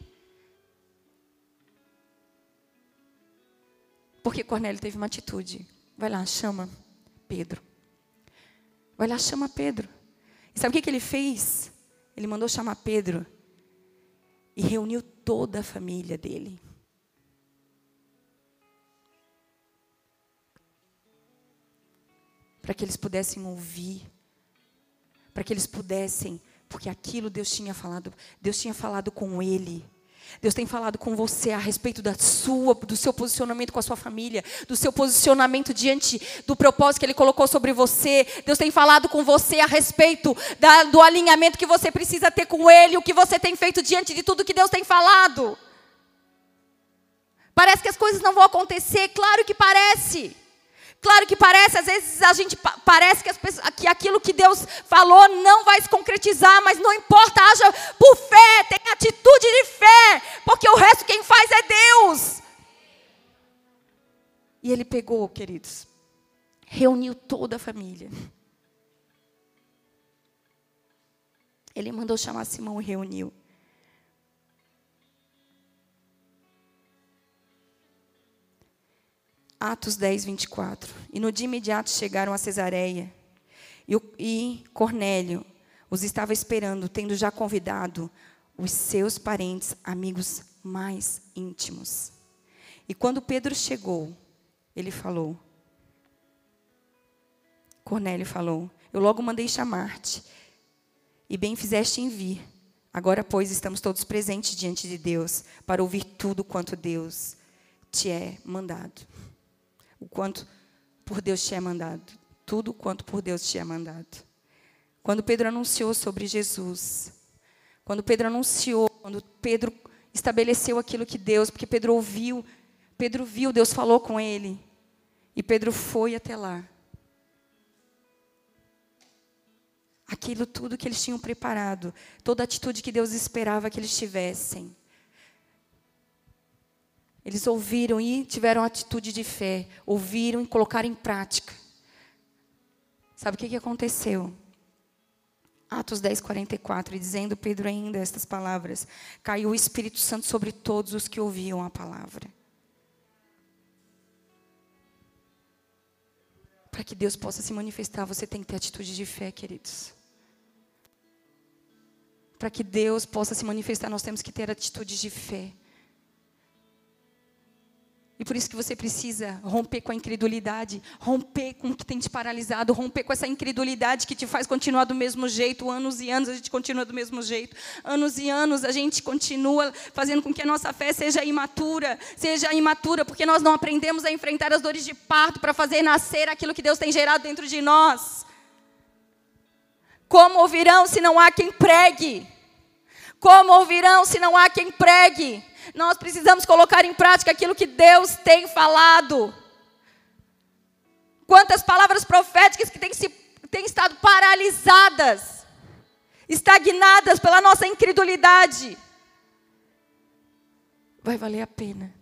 Porque Cornélio teve uma atitude. Vai lá, chama Pedro. Vai lá, chama Pedro. E sabe o que, que ele fez? Ele mandou chamar Pedro e reuniu toda a família dele. Para que eles pudessem ouvir para que eles pudessem, porque aquilo Deus tinha falado, Deus tinha falado com ele. Deus tem falado com você a respeito da sua, do seu posicionamento com a sua família, do seu posicionamento diante do propósito que Ele colocou sobre você. Deus tem falado com você a respeito da, do alinhamento que você precisa ter com Ele, o que você tem feito diante de tudo que Deus tem falado. Parece que as coisas não vão acontecer, claro que parece. Claro que parece, às vezes a gente parece que, pessoas, que, aquilo que Deus falou não vai se concretizar, mas não importa, haja por fé, tenha atitude de fé, porque o resto quem faz é Deus. E ele pegou, queridos, reuniu toda a família. Ele mandou chamar Simão e reuniu. Atos 10, 24. E no dia imediato chegaram a Cesareia. E, e Cornélio os estava esperando, tendo já convidado os seus parentes, amigos mais íntimos. E quando Pedro chegou, ele falou: Cornélio falou: Eu logo mandei chamar-te, e bem fizeste em vir. Agora, pois, estamos todos presentes diante de Deus para ouvir tudo quanto Deus te é mandado o quanto por Deus te é mandado. Tudo quanto por Deus te é mandado. Quando Pedro anunciou sobre Jesus, quando Pedro anunciou, quando Pedro estabeleceu aquilo que Deus, porque Pedro ouviu, Pedro viu, Deus falou com ele, e Pedro foi até lá. Aquilo tudo que eles tinham preparado, toda a atitude que Deus esperava que eles tivessem. Eles ouviram e tiveram atitude de fé, ouviram e colocaram em prática. Sabe o que, que aconteceu? Atos 10, 44, dizendo Pedro ainda estas palavras: Caiu o Espírito Santo sobre todos os que ouviam a palavra. Para que Deus possa se manifestar, você tem que ter atitude de fé, queridos. Para que Deus possa se manifestar, nós temos que ter atitudes de fé. E por isso que você precisa romper com a incredulidade, romper com o que tem te paralisado, romper com essa incredulidade que te faz continuar do mesmo jeito. Anos e anos a gente continua do mesmo jeito. Anos e anos a gente continua fazendo com que a nossa fé seja imatura, seja imatura, porque nós não aprendemos a enfrentar as dores de parto para fazer nascer aquilo que Deus tem gerado dentro de nós. Como ouvirão se não há quem pregue? Como ouvirão se não há quem pregue? Nós precisamos colocar em prática aquilo que Deus tem falado. Quantas palavras proféticas que têm, se, têm estado paralisadas, estagnadas pela nossa incredulidade. Vai valer a pena.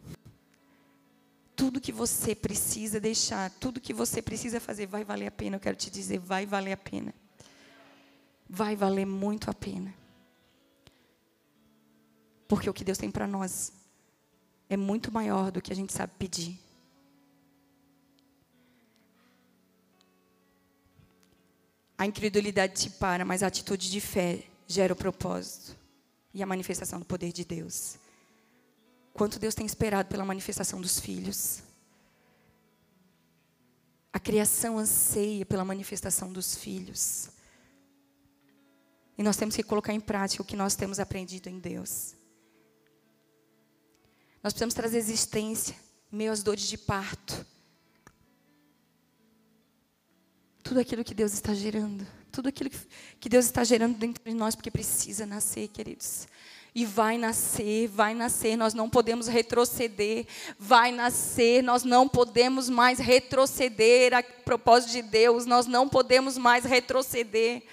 Tudo que você precisa deixar, tudo que você precisa fazer, vai valer a pena. Eu quero te dizer, vai valer a pena. Vai valer muito a pena. Porque o que Deus tem para nós é muito maior do que a gente sabe pedir. A incredulidade te para, mas a atitude de fé gera o propósito e a manifestação do poder de Deus. Quanto Deus tem esperado pela manifestação dos filhos. A criação anseia pela manifestação dos filhos. E nós temos que colocar em prática o que nós temos aprendido em Deus. Nós precisamos trazer existência meio às dores de parto. Tudo aquilo que Deus está gerando, tudo aquilo que Deus está gerando dentro de nós, porque precisa nascer, queridos. E vai nascer, vai nascer, nós não podemos retroceder, vai nascer, nós não podemos mais retroceder a propósito de Deus, nós não podemos mais retroceder.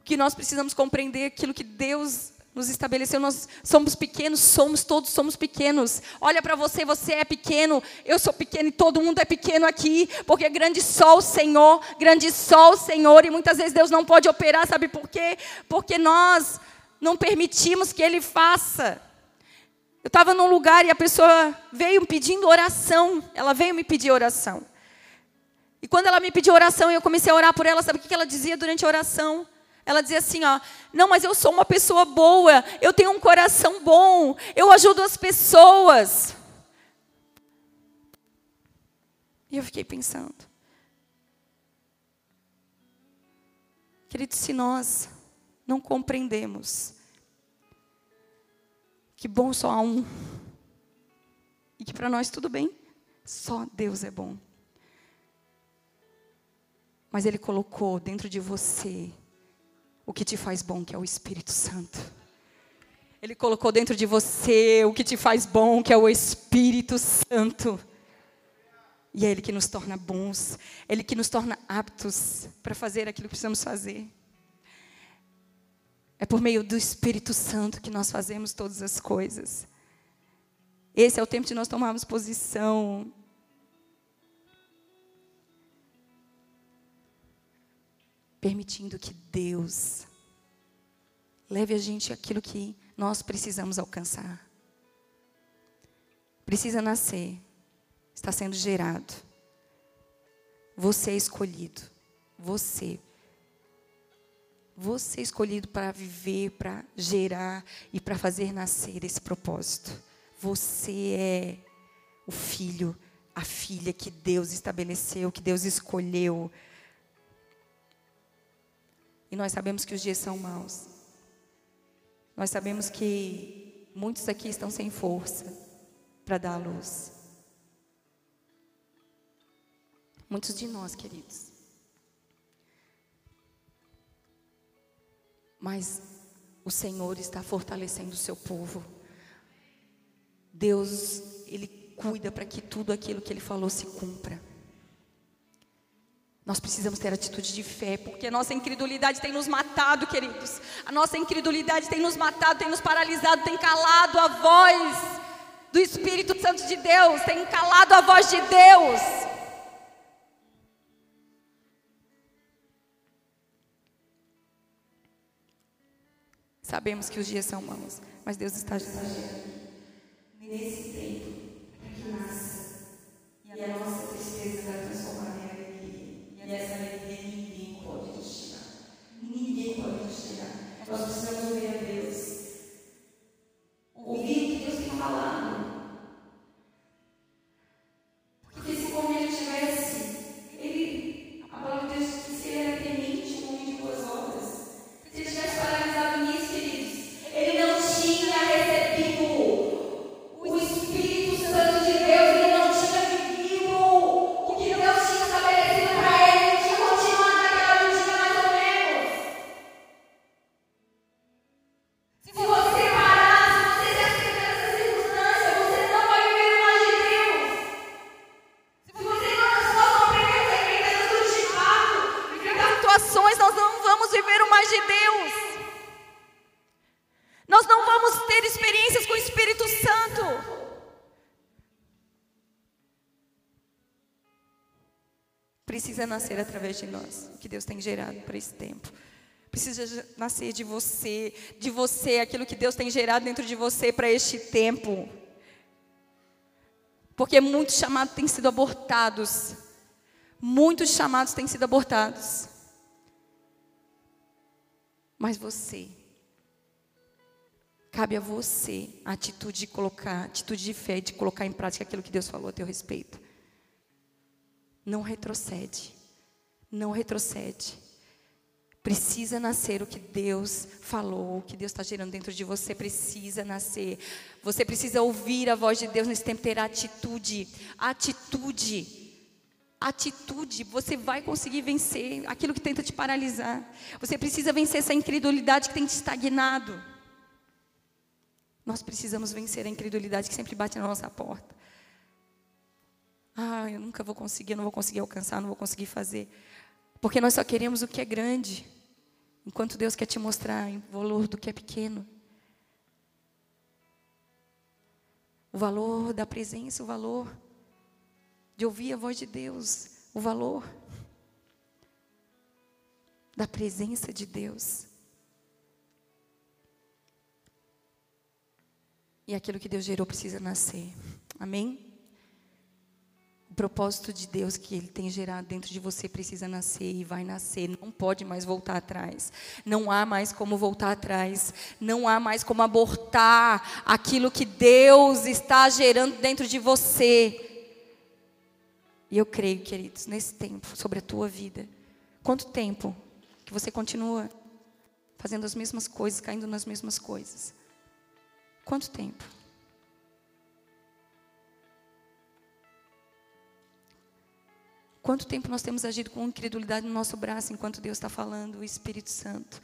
O que nós precisamos compreender aquilo que Deus nos estabeleceu. Nós somos pequenos, somos todos somos pequenos. Olha para você, você é pequeno, eu sou pequeno e todo mundo é pequeno aqui, porque grande o Senhor, grande o Senhor e muitas vezes Deus não pode operar, sabe por quê? Porque nós não permitimos que ele faça. Eu estava num lugar e a pessoa veio pedindo oração, ela veio me pedir oração. E quando ela me pediu oração eu comecei a orar por ela, sabe o que ela dizia durante a oração? Ela dizia assim, ó, não, mas eu sou uma pessoa boa, eu tenho um coração bom, eu ajudo as pessoas. E eu fiquei pensando, querido, se nós não compreendemos que bom só há um e que para nós tudo bem, só Deus é bom. Mas Ele colocou dentro de você o que te faz bom, que é o Espírito Santo. Ele colocou dentro de você o que te faz bom, que é o Espírito Santo. E é Ele que nos torna bons, é Ele que nos torna aptos para fazer aquilo que precisamos fazer. É por meio do Espírito Santo que nós fazemos todas as coisas. Esse é o tempo de nós tomarmos posição permitindo que Deus leve a gente aquilo que nós precisamos alcançar. Precisa nascer, está sendo gerado. Você é escolhido, você. Você é escolhido para viver, para gerar e para fazer nascer esse propósito. Você é o filho, a filha que Deus estabeleceu, que Deus escolheu e nós sabemos que os dias são maus. Nós sabemos que muitos aqui estão sem força para dar a luz. Muitos de nós, queridos. Mas o Senhor está fortalecendo o seu povo. Deus, Ele cuida para que tudo aquilo que Ele falou se cumpra. Nós precisamos ter atitude de fé, porque a nossa incredulidade tem nos matado, queridos. A nossa incredulidade tem nos matado, tem nos paralisado, tem calado a voz do Espírito Santo de Deus, tem calado a voz de Deus. Sabemos que os dias são maus, mas Deus está agindo nesse tempo para que nasça e a nossa tristeza e essa alegria ninguém pode nos tirar. Ninguém pode nos tirar. Nós precisamos ouvir a Deus. Ouvir Precisa nascer através de nós, o que Deus tem gerado para esse tempo. Precisa nascer de você, de você, aquilo que Deus tem gerado dentro de você para este tempo. Porque muitos chamados têm sido abortados. Muitos chamados têm sido abortados. Mas você, cabe a você a atitude de colocar, a atitude de fé, de colocar em prática aquilo que Deus falou a teu respeito. Não retrocede. Não retrocede. Precisa nascer o que Deus falou, o que Deus está gerando dentro de você, precisa nascer. Você precisa ouvir a voz de Deus nesse tempo, ter atitude. Atitude. atitude, você vai conseguir vencer aquilo que tenta te paralisar. Você precisa vencer essa incredulidade que tem te estagnado. Nós precisamos vencer a incredulidade que sempre bate na nossa porta. Ah, eu nunca vou conseguir, não vou conseguir alcançar, não vou conseguir fazer. Porque nós só queremos o que é grande, enquanto Deus quer te mostrar o valor do que é pequeno. O valor da presença, o valor de ouvir a voz de Deus, o valor da presença de Deus. E aquilo que Deus gerou precisa nascer. Amém? Propósito de Deus que Ele tem gerado dentro de você precisa nascer e vai nascer. Não pode mais voltar atrás. Não há mais como voltar atrás. Não há mais como abortar aquilo que Deus está gerando dentro de você. E eu creio, queridos, nesse tempo, sobre a tua vida. Quanto tempo que você continua fazendo as mesmas coisas, caindo nas mesmas coisas? Quanto tempo? Quanto tempo nós temos agido com incredulidade no nosso braço enquanto Deus está falando? O Espírito Santo.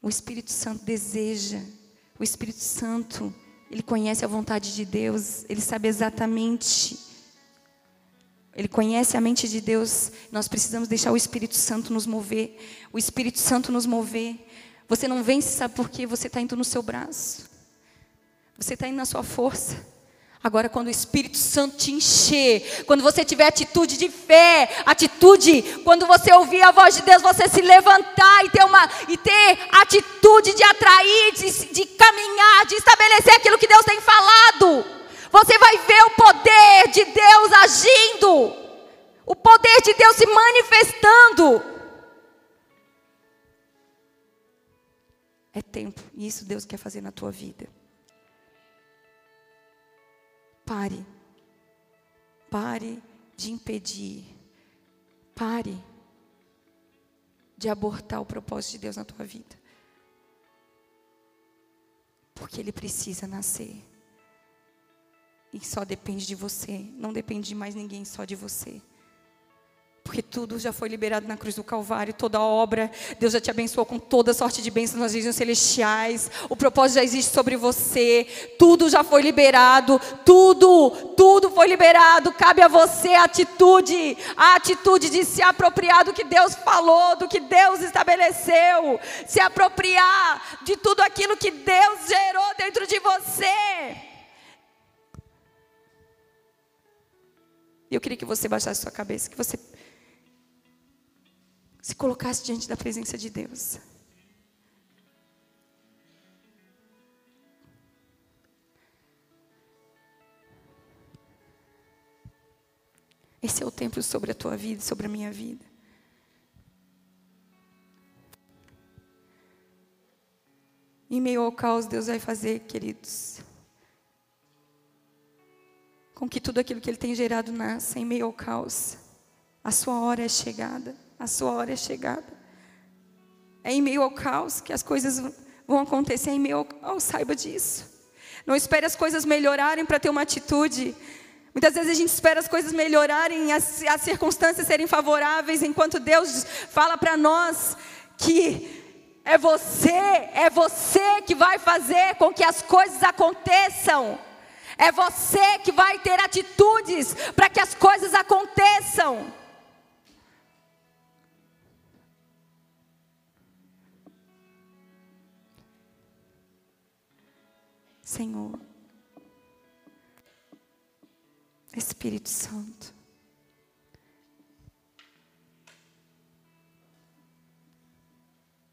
O Espírito Santo deseja. O Espírito Santo, ele conhece a vontade de Deus. Ele sabe exatamente ele conhece a mente de Deus. Nós precisamos deixar o Espírito Santo nos mover. O Espírito Santo nos mover. Você não vence, sabe por quê? Você está indo no seu braço. Você está indo na sua força. Agora, quando o Espírito Santo te encher, quando você tiver atitude de fé, atitude, quando você ouvir a voz de Deus, você se levantar e ter, uma, e ter atitude de atrair, de, de caminhar, de estabelecer aquilo que Deus tem falado. Você vai ver o poder de Deus agindo, o poder de Deus se manifestando. É tempo, e isso Deus quer fazer na tua vida. Pare. Pare de impedir. Pare de abortar o propósito de Deus na tua vida. Porque ele precisa nascer. E só depende de você, não depende de mais ninguém, só de você. Porque tudo já foi liberado na cruz do Calvário, toda a obra, Deus já te abençoou com toda sorte de bênçãos nas regiões celestiais, o propósito já existe sobre você, tudo já foi liberado, tudo, tudo foi liberado, cabe a você a atitude, a atitude de se apropriar do que Deus falou, do que Deus estabeleceu, se apropriar de tudo aquilo que Deus gerou dentro de você. E eu queria que você baixasse sua cabeça, que você se colocasse diante da presença de Deus. Esse é o tempo sobre a tua vida, sobre a minha vida. Em meio ao caos, Deus vai fazer, queridos, com que tudo aquilo que Ele tem gerado nasça em meio ao caos. A sua hora é chegada, a sua hora é chegada. É em meio ao caos que as coisas vão acontecer, é em meio ao caos, saiba disso. Não espere as coisas melhorarem para ter uma atitude. Muitas vezes a gente espera as coisas melhorarem, as, as circunstâncias serem favoráveis, enquanto Deus fala para nós que é você, é você que vai fazer com que as coisas aconteçam. É você que vai ter atitudes para que as coisas aconteçam. Senhor, Espírito Santo,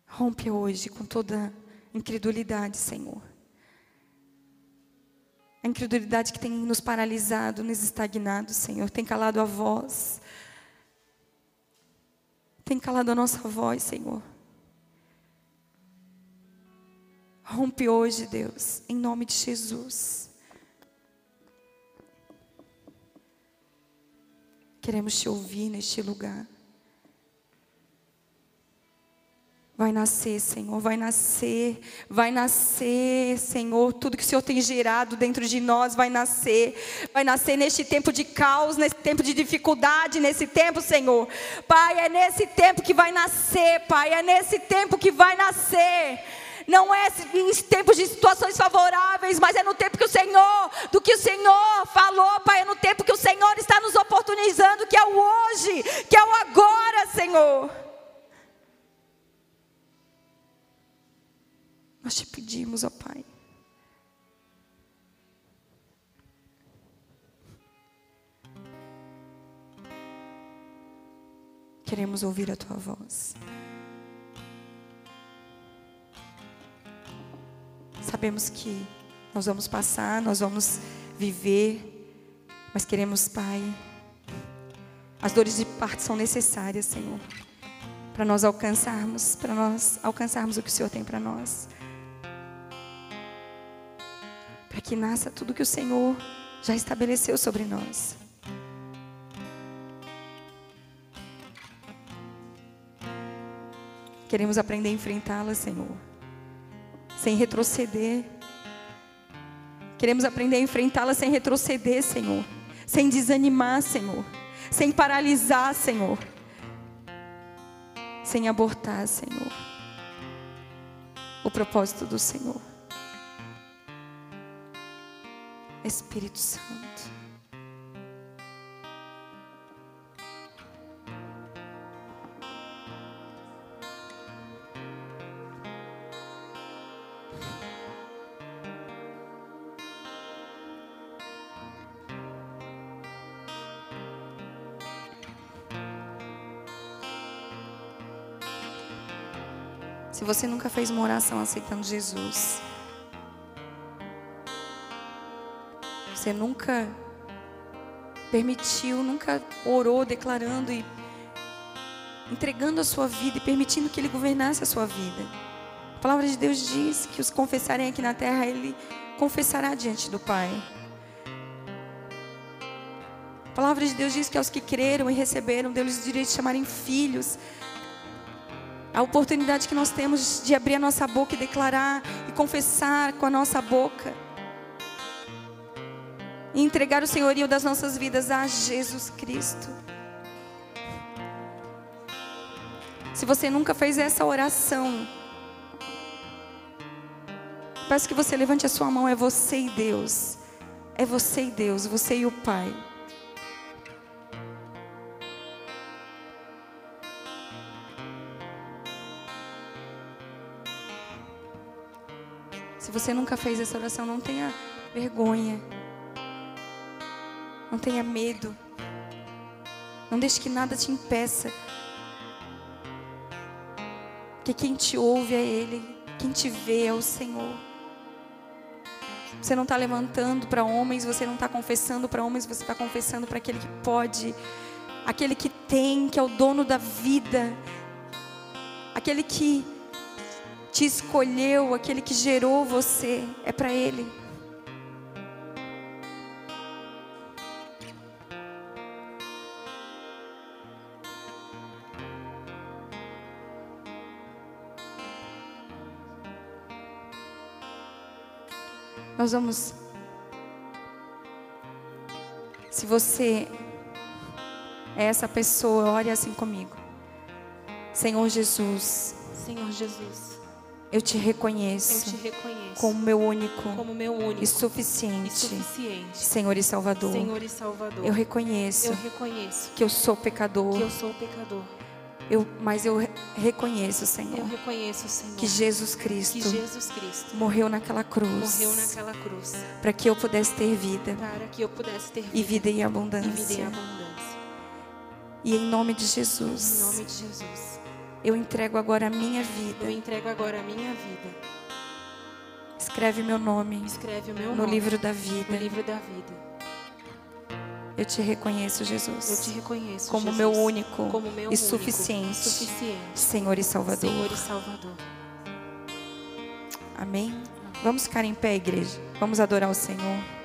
rompe hoje com toda incredulidade, Senhor. A incredulidade que tem nos paralisado, nos estagnado, Senhor, tem calado a voz. Tem calado a nossa voz, Senhor. Rompe hoje, Deus, em nome de Jesus. Queremos te ouvir neste lugar. Vai nascer, Senhor, vai nascer, vai nascer, Senhor. Tudo que o Senhor tem gerado dentro de nós vai nascer, vai nascer neste tempo de caos, nesse tempo de dificuldade, nesse tempo, Senhor. Pai, é nesse tempo que vai nascer, Pai, é nesse tempo que vai nascer. Não é em tempos de situações favoráveis, mas é no tempo que o Senhor, do que o Senhor falou, Pai, é no tempo que o Senhor está nos oportunizando, que é o hoje, que é o agora, Senhor. Nós te pedimos, ó Pai. Queremos ouvir a tua voz. Sabemos que nós vamos passar, nós vamos viver, mas queremos, Pai, as dores de parto são necessárias, Senhor, para nós alcançarmos, para nós alcançarmos o que o Senhor tem para nós para que nasça tudo que o Senhor já estabeleceu sobre nós. Queremos aprender a enfrentá-la, Senhor, sem retroceder. Queremos aprender a enfrentá-la sem retroceder, Senhor, sem desanimar, Senhor, sem paralisar, Senhor, sem abortar, Senhor, o propósito do Senhor. Espírito Santo. Você nunca fez uma oração aceitando Jesus, Você nunca permitiu, nunca orou declarando e entregando a sua vida e permitindo que Ele governasse a sua vida. A palavra de Deus diz que os confessarem aqui na terra, Ele confessará diante do Pai. A palavra de Deus diz que aos que creram e receberam, Deus lhes direito de chamarem filhos. A oportunidade que nós temos de abrir a nossa boca e declarar e confessar com a nossa boca e entregar o senhorio das nossas vidas a Jesus Cristo. Se você nunca fez essa oração, peço que você levante a sua mão. É você e Deus. É você e Deus, você e o Pai. Se você nunca fez essa oração, não tenha vergonha. Não tenha medo. Não deixe que nada te impeça. Porque quem te ouve é Ele, quem te vê é o Senhor. Você não está levantando para homens, você não está confessando para homens, você está confessando para aquele que pode, aquele que tem, que é o dono da vida, aquele que te escolheu, aquele que gerou você, é para Ele. Nós vamos. Se você é essa pessoa, ore assim comigo. Senhor Jesus. Senhor Jesus. Eu te reconheço. Eu te reconheço. Como meu único. Como meu único. E suficiente. E suficiente. Senhor e Salvador. Senhor e Salvador. Eu reconheço. Eu reconheço. Que eu sou pecador. Que eu sou pecador. Eu, mas eu reconheço, Senhor. Eu reconheço, Senhor. Que Jesus Cristo. Que Jesus Cristo. Morreu naquela cruz. Cruz. Para que eu pudesse ter vida. Pudesse ter vida. E vida em abundância. E vida em abundância. E em nome Jesus. Em nome de Jesus. Eu entrego agora a minha vida. Eu entrego agora a minha vida. Escreve meu nome. Escreve o meu no nome. livro da vida. No livro da vida. Eu te reconheço, Jesus. Eu te reconheço, como Jesus, meu único como meu e suficiente, suficiente Senhor e Salvador. Senhor e Salvador. Amém. Vamos ficar em pé, igreja. Vamos adorar o Senhor.